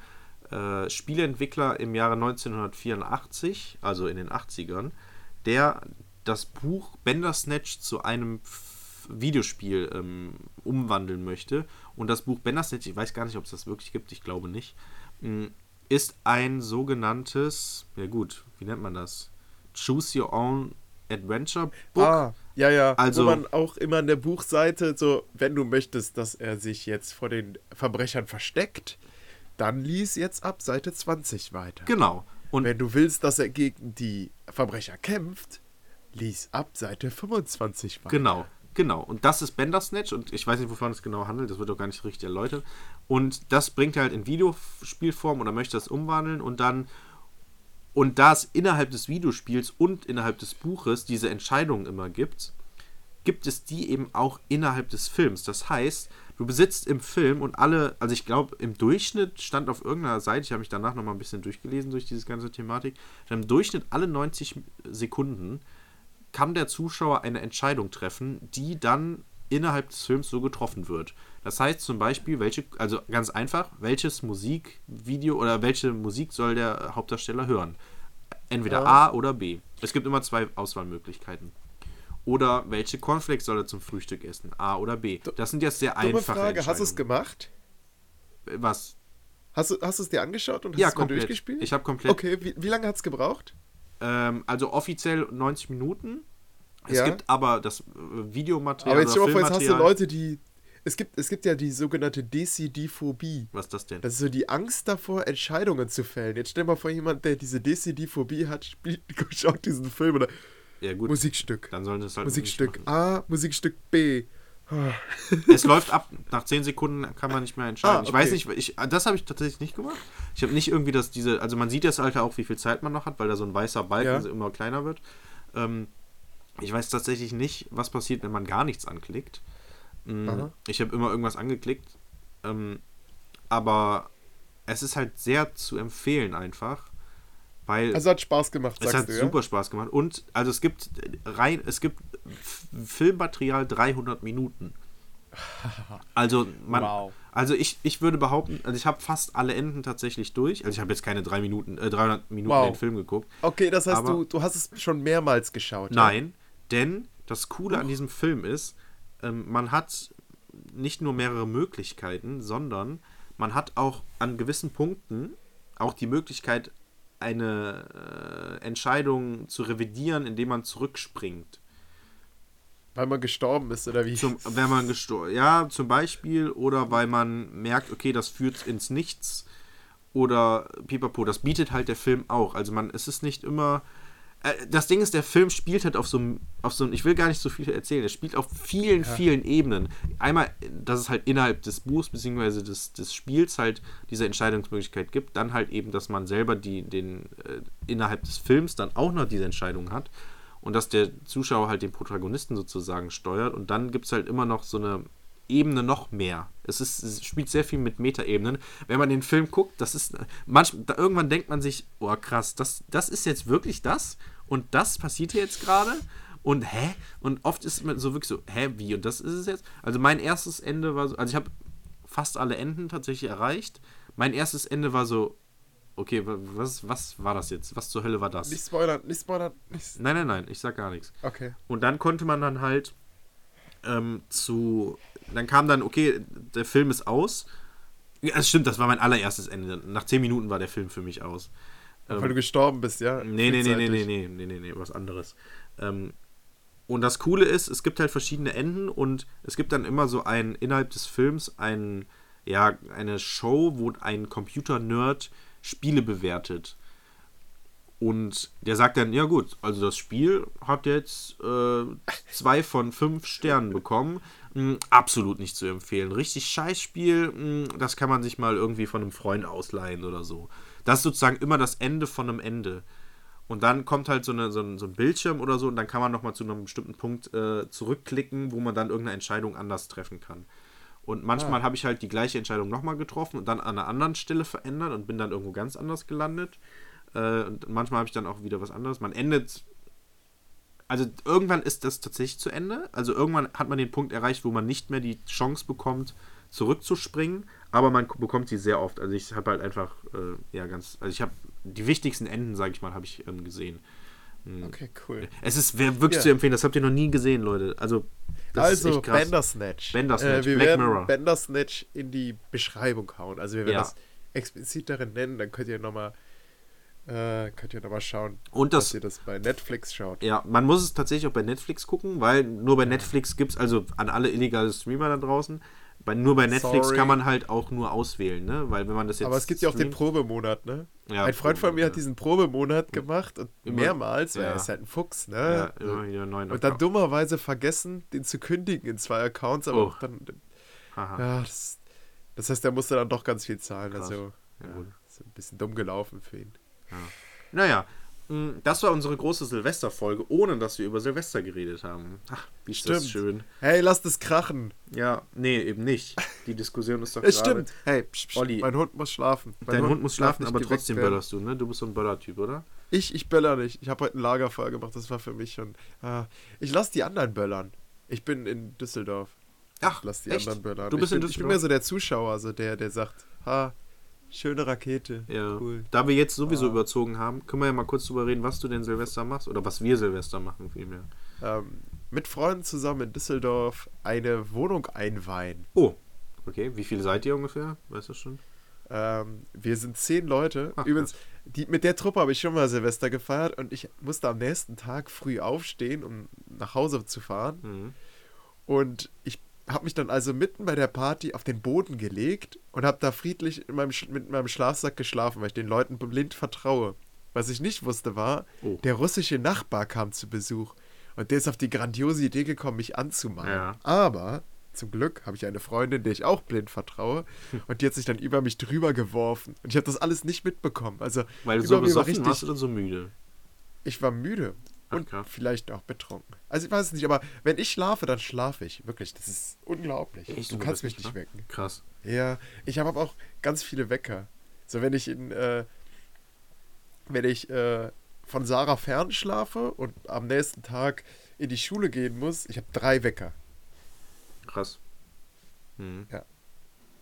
äh, Spieleentwickler im Jahre 1984, also in den 80ern, der das Buch Bandersnatch zu einem Videospiel ähm, umwandeln möchte. Und das Buch Bandersnatch, ich weiß gar nicht, ob es das wirklich gibt, ich glaube nicht, mm, ist ein sogenanntes, ja gut, wie nennt man das? Choose Your Own Adventure Book. Ah, ja, ja. Also, Wo man auch immer an der Buchseite so, wenn du möchtest, dass er sich jetzt vor den Verbrechern versteckt, dann lies jetzt ab Seite 20 weiter. Genau. Und wenn du willst, dass er gegen die Verbrecher kämpft, lies ab Seite 25 weiter. Genau, genau. Und das ist Bandersnatch und ich weiß nicht, wovon es genau handelt, das wird auch gar nicht richtig erläutert. Und das bringt er halt in Videospielform oder möchte das umwandeln und dann und da es innerhalb des Videospiels und innerhalb des Buches diese Entscheidungen immer gibt, gibt es die eben auch innerhalb des Films. Das heißt, du besitzt im Film und alle, also ich glaube, im Durchschnitt stand auf irgendeiner Seite, ich habe mich danach nochmal ein bisschen durchgelesen durch diese ganze Thematik, im Durchschnitt alle 90 Sekunden kann der Zuschauer eine Entscheidung treffen, die dann innerhalb des Films so getroffen wird. Das heißt zum Beispiel, welche, also ganz einfach, welches Musikvideo oder welche Musik soll der Hauptdarsteller hören? Entweder ja. A oder B. Es gibt immer zwei Auswahlmöglichkeiten. Oder welche Cornflakes soll er zum Frühstück essen? A oder B. Das sind jetzt sehr Dumme einfache Frage, hast du es gemacht? Was? Hast du, hast es dir angeschaut und hast ja, es mal durchgespielt? Ich habe komplett. Okay, wie, wie lange hat es gebraucht? Ähm, also offiziell 90 Minuten. Es ja. gibt aber das äh, Videomaterial. Aber jetzt vor, jetzt hast du Leute, die. Es gibt, es gibt ja die sogenannte DCD-Phobie. Was ist das denn? Das ist so die Angst davor, Entscheidungen zu fällen. Jetzt stell mal vor, jemand, der diese DCD-Phobie hat, spielt, schaut diesen Film oder. Ja, gut. Musikstück. Dann sollen das halt. Musikstück A, Musikstück B. es läuft ab, nach 10 Sekunden kann man nicht mehr entscheiden. Ah, okay. Ich weiß nicht, ich, das habe ich tatsächlich nicht gemacht. Ich habe nicht irgendwie das, diese, also man sieht das Alter auch, wie viel Zeit man noch hat, weil da so ein weißer Balken ja. immer kleiner wird. Ähm, ich weiß tatsächlich nicht, was passiert, wenn man gar nichts anklickt. Mhm. Ich habe immer irgendwas angeklickt. Ähm, aber es ist halt sehr zu empfehlen einfach. Weil also hat Spaß gemacht, Es hat du, super ja? Spaß gemacht. Und also es gibt rein, es gibt Filmmaterial 300 Minuten. Also man, wow. also ich, ich würde behaupten, also ich habe fast alle Enden tatsächlich durch. Also ich habe jetzt keine drei Minuten, äh, 300 Minuten wow. den Film geguckt. Okay, das heißt, du, du hast es schon mehrmals geschaut. Nein, ja? denn das Coole an diesem Film ist, ähm, man hat nicht nur mehrere Möglichkeiten, sondern man hat auch an gewissen Punkten auch die Möglichkeit, eine äh, Entscheidung zu revidieren, indem man zurückspringt. Weil man gestorben ist, oder wie? Zum, wenn man gestorben Ja, zum Beispiel. Oder weil man merkt, okay, das führt ins Nichts. Oder pipapo. Das bietet halt der Film auch. Also man, es ist nicht immer äh, das Ding ist, der Film spielt halt auf so einem, auf so ich will gar nicht so viel erzählen, er spielt auf vielen, ja. vielen Ebenen. Einmal, dass es halt innerhalb des Buchs bzw. Des, des Spiels halt diese Entscheidungsmöglichkeit gibt, dann halt eben, dass man selber die, den, äh, innerhalb des Films dann auch noch diese Entscheidung hat und dass der Zuschauer halt den Protagonisten sozusagen steuert und dann gibt es halt immer noch so eine Ebene noch mehr. Es, ist, es spielt sehr viel mit Metaebenen. Wenn man den Film guckt, das ist manchmal, irgendwann denkt man sich, oh krass, das, das ist jetzt wirklich das? Und das passiert hier jetzt gerade und hä? Und oft ist man so wirklich so, hä, wie? Und das ist es jetzt? Also mein erstes Ende war so, also ich habe fast alle Enden tatsächlich erreicht. Mein erstes Ende war so, okay, was, was war das jetzt? Was zur Hölle war das? Nicht spoilern, nicht spoilern. Nicht nein, nein, nein, ich sag gar nichts. Okay. Und dann konnte man dann halt ähm, zu. Dann kam dann, okay, der Film ist aus. Ja, es stimmt, das war mein allererstes Ende. Nach zehn Minuten war der Film für mich aus. Ähm, Weil du gestorben bist, ja? Nee, nee, nee, nee, nee, nee, nee, nee, nee, was anderes. Ähm, und das Coole ist, es gibt halt verschiedene Enden und es gibt dann immer so ein, innerhalb des Films ein, ja, eine Show, wo ein Computer-Nerd Spiele bewertet. Und der sagt dann, ja gut, also das Spiel hat jetzt äh, zwei von fünf Sternen bekommen. Mh, absolut nicht zu empfehlen. Richtig scheiß Spiel, mh, das kann man sich mal irgendwie von einem Freund ausleihen oder so. Das ist sozusagen immer das Ende von einem Ende. Und dann kommt halt so, eine, so, ein, so ein Bildschirm oder so und dann kann man nochmal zu einem bestimmten Punkt äh, zurückklicken, wo man dann irgendeine Entscheidung anders treffen kann. Und manchmal ah. habe ich halt die gleiche Entscheidung nochmal getroffen und dann an einer anderen Stelle verändert und bin dann irgendwo ganz anders gelandet. Äh, und manchmal habe ich dann auch wieder was anderes. Man endet. Also irgendwann ist das tatsächlich zu Ende. Also irgendwann hat man den Punkt erreicht, wo man nicht mehr die Chance bekommt, zurückzuspringen. Aber man bekommt sie sehr oft. Also ich habe halt einfach, äh, ja, ganz. Also ich habe die wichtigsten Enden, sage ich mal, habe ich ähm, gesehen. Hm. Okay, cool. Es ist wirklich ja. zu empfehlen, das habt ihr noch nie gesehen, Leute. Also, also Bandersnatch. Bandersnatch, äh, wir Black werden Mirror. Bandersnatch in die Beschreibung hauen. Also wir werden ja. das explizit darin nennen, dann könnt ihr nochmal äh, könnt ihr nochmal schauen, und das, dass ihr das bei Netflix schaut. Ja, man muss es tatsächlich auch bei Netflix gucken, weil nur bei ja. Netflix gibt es, also an alle illegale Streamer da draußen, bei, nur bei Netflix Sorry. kann man halt auch nur auswählen, ne? Weil wenn man das jetzt. Aber es gibt ja auch den Probemonat, ne? Ja, ein Freund von mir hat diesen Probemonat gemacht und immer, mehrmals, weil ja. er ist halt ein Fuchs, ne? Ja, immer wieder neuen Und dann dummerweise vergessen, den zu kündigen in zwei Accounts, aber oh. dann. Aha. Ja, das, das, heißt, er musste dann doch ganz viel zahlen. Krass. Also, ja, ist ein bisschen dumm gelaufen für ihn. Ja. Naja, das war unsere große Silvesterfolge, ohne dass wir über Silvester geredet haben. Ach, wie ist stimmt. das schön. Hey, lass das krachen. Ja, nee, eben nicht. Die Diskussion ist doch Es stimmt. Hey, psch, psch, Olli, mein Hund muss schlafen. Mein dein Hund, Hund muss schlafen, aber trotzdem böllerst du, ne? Du bist so ein Böllertyp, oder? Ich, ich böller nicht. Ich habe heute ein Lagerfeuer gemacht, das war für mich schon... Äh, ich lass die anderen böllern. Ich bin in Düsseldorf. Ach, lass die echt? anderen böllern. Du bist ich bin, in Düsseldorf? Ich bin mehr so der Zuschauer, so der, der sagt, ha, Schöne Rakete. Ja. Cool. Da wir jetzt sowieso ah. überzogen haben, können wir ja mal kurz drüber reden, was du denn Silvester machst oder was wir Silvester machen vielmehr. Ähm, mit Freunden zusammen in Düsseldorf eine Wohnung einweihen. Oh, okay. Wie viele seid ihr ungefähr? Weißt du schon? Ähm, wir sind zehn Leute. Ach, Übrigens, die, mit der Truppe habe ich schon mal Silvester gefeiert und ich musste am nächsten Tag früh aufstehen, um nach Hause zu fahren. Mhm. Und ich habe mich dann also mitten bei der Party auf den Boden gelegt und habe da friedlich in meinem, mit meinem Schlafsack geschlafen, weil ich den Leuten blind vertraue. Was ich nicht wusste war, oh. der russische Nachbar kam zu Besuch und der ist auf die grandiose Idee gekommen, mich anzumalen. Ja. Aber zum Glück habe ich eine Freundin, der ich auch blind vertraue und die hat sich dann über mich drüber geworfen und ich habe das alles nicht mitbekommen. Also weil du so besoffen richtig, warst oder so müde? Ich war müde und Ach, vielleicht auch betrunken. Also ich weiß es nicht, aber wenn ich schlafe, dann schlafe ich. Wirklich, das ist unglaublich. Echt? Du kannst mich nicht wecken. Krass. Ja, ich habe auch ganz viele Wecker. So wenn ich in, äh, wenn ich äh, von Sarah fern schlafe und am nächsten Tag in die Schule gehen muss, ich habe drei Wecker. Krass. Mhm. Ja.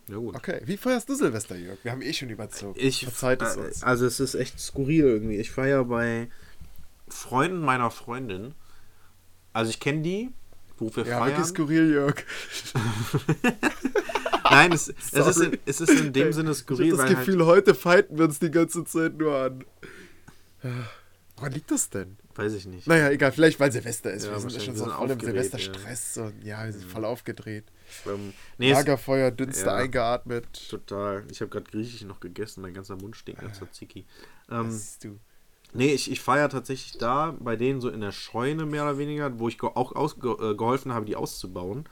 Ja, gut. Okay, wie feierst du Silvester, Jörg? Wir haben eh schon überzogen. Ich, Verzeiht es uns. Also es ist echt skurril irgendwie. Ich feiere bei Freunden meiner Freundin. Also ich kenne die, wo wir ja, feiern. Skurril, Jörg. Nein, es, es, ist in, es ist in dem Sinne skurril. Ich habe das Gefühl, halt heute fighten wir uns die ganze Zeit nur an. Woran liegt das denn? Weiß ich nicht. Naja, egal, vielleicht weil Silvester ist. Ja, wir sind ja schon so voll im Silvesterstress. Ja. Und, ja, wir sind mhm. voll aufgedreht. Ähm, nee, Lagerfeuer, Dünste ja, eingeatmet. Total. Ich habe gerade Griechisch noch gegessen, mein ganzer Mund stinkt nach Tzatziki. Ähm, du. Nee, ich, ich feiere tatsächlich da bei denen so in der Scheune mehr oder weniger, wo ich auch aus, äh, geholfen habe, die auszubauen.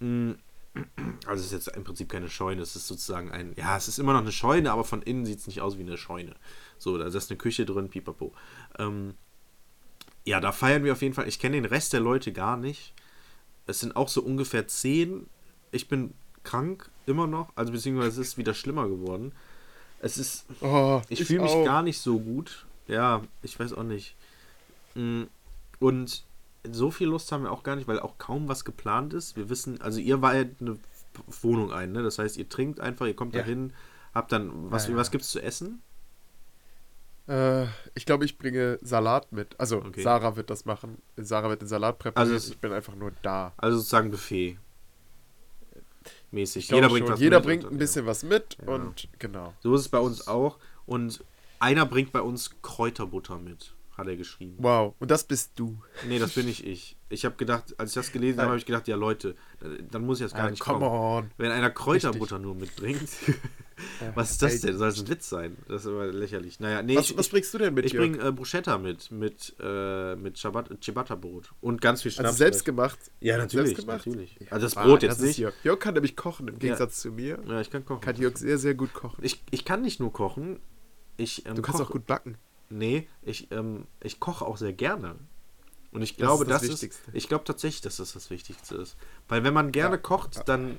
Mm, also es ist jetzt im Prinzip keine Scheune, es ist sozusagen ein, ja, es ist immer noch eine Scheune, aber von innen sieht es nicht aus wie eine Scheune. So, da ist eine Küche drin, pipapo. Ähm, ja, da feiern wir auf jeden Fall. Ich kenne den Rest der Leute gar nicht. Es sind auch so ungefähr zehn. Ich bin krank, immer noch, also beziehungsweise es ist wieder schlimmer geworden. Es ist, oh, ich, ich fühle mich gar nicht so gut. Ja, ich weiß auch nicht. Mm, und so viel Lust haben wir auch gar nicht, weil auch kaum was geplant ist. Wir wissen, also ihr weiht eine Wohnung ein, ne? Das heißt, ihr trinkt einfach, ihr kommt ja. da hin, habt dann, was, ja, was gibt's zu essen? Äh, ich glaube, ich bringe Salat mit. Also, Okay. Sarah wird das machen. Sarah wird den Salat präparieren. Also ich bin einfach nur da. Also sozusagen Buffet. Mäßig. Jeder bringt Jeder bringt ein bisschen was mit Ja. und genau. So ist es bei uns auch. Und einer bringt bei uns Kräuterbutter mit, hat er geschrieben. Wow. Und das bist du. Nee, das bin nicht ich. Ich habe gedacht, als ich das gelesen habe, habe ich gedacht, ja Leute, dann muss ich das gar Ah, nicht come kommen. on. Wenn einer Kräuterbutter nur mitbringt, was ist das denn? Soll das ein Witz sein? Das ist aber lächerlich. Naja, nee, Was, ich, was bringst du denn mit, ich bringe äh, Bruschetta mit, mit, äh, mit Ciabat- Ciabatta-Brot und ganz viel Schnaps. Also selbst gemacht? Ja, natürlich, Selbst gemacht? natürlich. Ja, Also das ah, Brot jetzt das nicht. Jörg. Jörg kann nämlich kochen, im Gegensatz zu mir. Ja, ich kann kochen. Kann Jörg sehr, sehr gut kochen. Ich, ich kann nicht nur kochen. Ich, ähm, Du kannst koche- auch gut backen. Nee, ich, ähm, ich koche auch sehr gerne. Und ich Das glaube, ist das das, ist, ich glaube tatsächlich, dass das das Wichtigste ist. Weil wenn man gerne Ja, kocht, ja. dann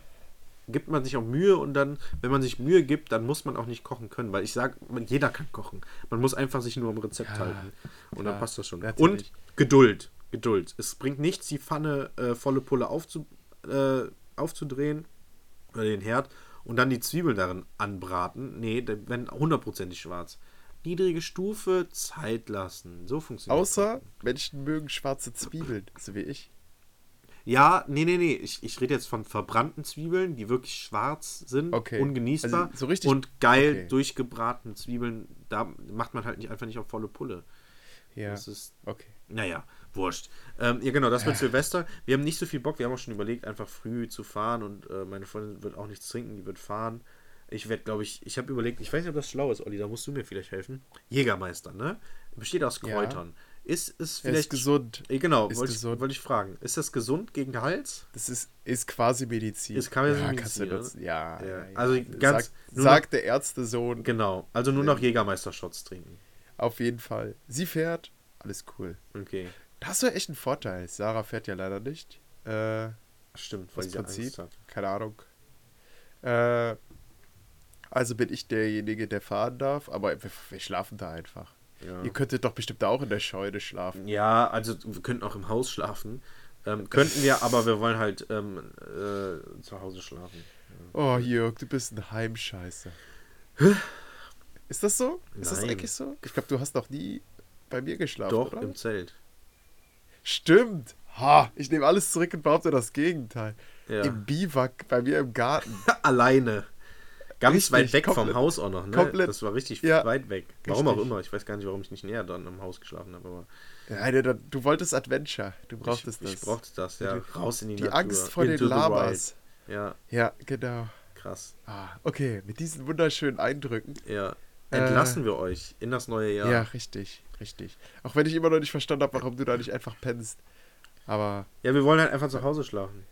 gibt man sich auch Mühe und dann, wenn man sich Mühe gibt, dann muss man auch nicht kochen können. Weil ich sage, jeder kann kochen. Man muss einfach sich nur am Rezept Ja, halten. Und klar, dann passt das schon. natürlich. Und Geduld. Geduld. Es bringt nichts, die Pfanne äh, volle Pulle aufzu, äh, aufzudrehen oder den Herd und dann die Zwiebeln darin anbraten. Nee, werden hundertprozentig schwarz. Niedrige Stufe, Zeit lassen. So funktioniert Außer Menschen mögen schwarze Zwiebeln, so wie ich. Ja, nee, nee, nee. Ich, ich rede jetzt von verbrannten Zwiebeln, die wirklich schwarz sind, Okay. ungenießbar. Also so richtig- und geil okay. durchgebratene Zwiebeln, da macht man halt nicht, einfach nicht auf volle Pulle. Ja. Das ist, Okay. naja, wurscht. Ähm, ja, genau, das wird Silvester. Wir haben nicht so viel Bock. Wir haben auch schon überlegt, einfach früh zu fahren und äh, meine Freundin wird auch nichts trinken, die wird fahren. Ich werde, glaube ich, ich habe überlegt, ich weiß nicht, ob das schlau ist, Olli, da musst du mir vielleicht helfen. Jägermeister, ne? Besteht aus Ja. Kräutern. Ist es Er ist vielleicht. gesund. Eh, Genau, Ist wollte ich, gesund. wollte ich fragen. Ist das gesund gegen den Hals? Das ist, ist quasi Medizin. Ist quasi ja, Medizin, kannst du nutzen. Ja, Ja. ja, ja. Also ganz- Sagt, nur sagt der Ärztesohn. Genau. Also nur noch Jägermeister-Shots trinken. Auf jeden Fall. Sie fährt, alles cool. Okay. Da hast du ja echt einen Vorteil. Sarah fährt ja leider nicht. Äh, Stimmt, weil sie Prinzip. Angst hat. Keine Ahnung. Äh, also bin ich derjenige, der fahren darf, aber wir, wir schlafen da einfach. Ja. Ihr könntet doch bestimmt auch in der Scheune schlafen. Ja, also wir könnten auch im Haus schlafen. Ähm, könnten wir, aber wir wollen halt ähm, äh, zu Hause schlafen. Oh, Jörg, du bist ein Heimscheißer. Ist das so? Ist das Nein. eigentlich so? Ich glaube, du hast noch nie bei mir geschlafen, Doch, oder? im Zelt. Stimmt. Ha, ich nehme alles zurück und behaupte das Gegenteil. Ja. Im Biwak bei mir im Garten. Alleine. Ganz Richtig, weit weg vom komplett- Haus auch noch, ne? komplett- das war richtig ja, weit weg. Warum auch richtig. immer. Ich weiß gar nicht, warum ich nicht näher dran im Haus geschlafen habe, aber Ja, du, du wolltest Adventure. Du ich, brauchtest ich das. brauchte das, ja. Die- Raus in die, Die Natur. Angst vor den Into Lamas. wild. Ja, Ja, genau. krass. Ah, okay, mit diesen wunderschönen Eindrücken. Ja. Äh, Entlassen wir euch in das neue Jahr. Ja. richtig, richtig. Auch wenn ich immer noch nicht verstanden habe, warum du da nicht einfach pennst. Aber Ja, wir wollen halt einfach zu Hause schlafen.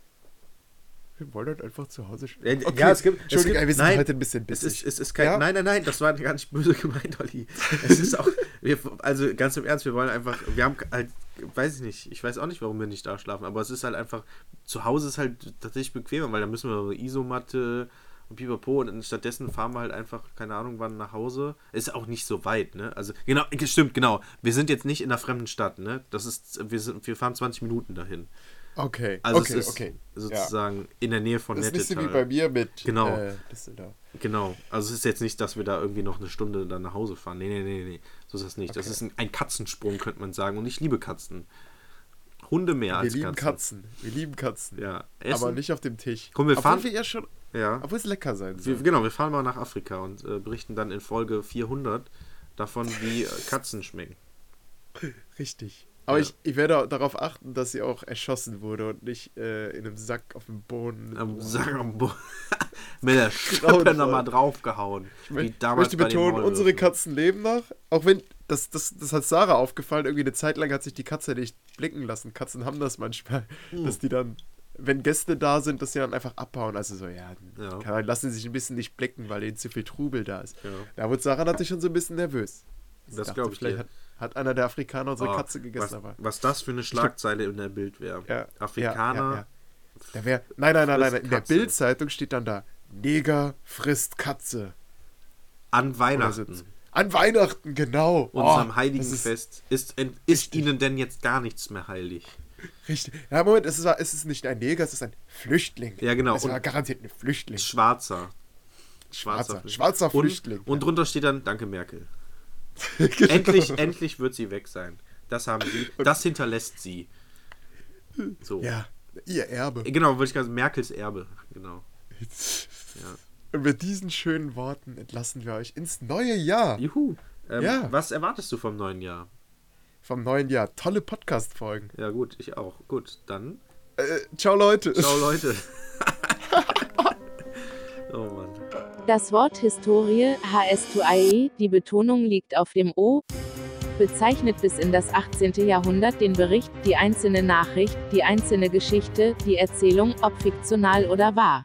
wir wollen halt einfach zu Hause sch- Ja, ja, es gibt. Es Entschuldigung, gibt wir sind nein, heute ein bisschen es bissig. ist, es ist kein. Ja? Nein, nein, nein, das war gar nicht böse gemeint, Olli. Es ist auch. Wir, also ganz im Ernst, wir wollen einfach. Wir haben halt. Weiß ich nicht. Ich weiß auch nicht, warum wir nicht da schlafen. Aber es ist halt einfach. Zu Hause ist halt tatsächlich bequemer, weil da müssen wir eine Isomatte und pipapo. Und stattdessen fahren wir halt einfach, keine Ahnung, wann nach Hause. Ist auch nicht so weit, ne? Also, genau, stimmt, genau. Wir sind jetzt nicht in einer fremden Stadt, ne? Das ist. Wir, sind, wir fahren 20 Minuten dahin. Okay, Also okay, es ist okay. sozusagen in der Nähe von Das ist wie Nettetal. bei mir mit Genau. äh. Genau. Also es ist jetzt nicht, dass wir da irgendwie noch eine Stunde dann nach Hause fahren. Nee, nee, nee, nee. So ist das nicht. Das Okay. ist ein, ein Katzensprung, könnte man sagen. Und ich liebe Katzen. Hunde mehr Wir als lieben Katzen. Katzen. Wir lieben Katzen. Ja. Aber Essen. nicht auf dem Tisch. Komm, wir Obwohl fahren- wir ja schon, Ja. obwohl es lecker sein Wir, soll. genau, wir fahren mal nach Afrika und äh, berichten dann in Folge 400 davon, wie äh, Katzen schmecken. Richtig. Aber Ja. ich, ich werde darauf achten, dass sie auch erschossen wurde und nicht äh, in einem Sack auf dem Boden. Am Sack am Bo- Mit der Grauenvoll. nochmal draufgehauen. Ich wie möchte, betonen, unsere. Katzen leben noch. Auch wenn, das, das, das hat Sarah aufgefallen, irgendwie eine Zeit lang hat sich die Katze nicht blicken lassen. Katzen haben das manchmal, Hm. dass die dann, wenn Gäste da sind, dass sie dann einfach abhauen. Also so, ja, Ja. Kann, lassen sie sich ein bisschen nicht blicken, weil ihnen zu viel Trubel da ist. Ja. Da wurde Sarah natürlich schon so ein bisschen nervös. Sie Das dachte, glaub ich Vielleicht dir. hat, hat einer der Afrikaner unsere Oh, Katze gegessen, was, aber. was das für eine Schlagzeile in der Bild wäre. Ja, Afrikaner. Da wär, nein, nein, nein, nein. In der. Bildzeitung steht dann da: Neger frisst Katze. An Weihnachten. An Weihnachten, genau. unserem Oh, heiligen ist Fest, ist, ist Richtig. ihnen denn jetzt gar nichts mehr heilig? Richtig. Ja, Moment, es ist, es ist nicht ein Neger, es ist ein Flüchtling. Ja, genau. Es war garantiert ein Flüchtling. Schwarzer. Schwarzer, Flüchtling. schwarzer und, Flüchtling. Und drunter steht dann, danke Merkel. endlich, endlich wird sie weg sein. Das haben sie. Das hinterlässt sie. So. Ja, ihr Erbe. Genau, würde ich sagen, Merkels Erbe. Genau. Ja. Und mit diesen schönen Worten entlassen wir euch ins neue Jahr. Juhu. Ähm, Ja. Was erwartest du vom neuen Jahr? Vom neuen Jahr. Tolle Podcast-Folgen. Ja, gut, ich auch. Gut, dann. Äh, ciao, Leute. Ciao, Leute. oh Mann. Das Wort Historie, HS2IE, die Betonung liegt auf dem O, bezeichnet bis in das 18. Jahrhundert den Bericht, die einzelne Nachricht, die einzelne Geschichte, die Erzählung, ob fiktional oder wahr.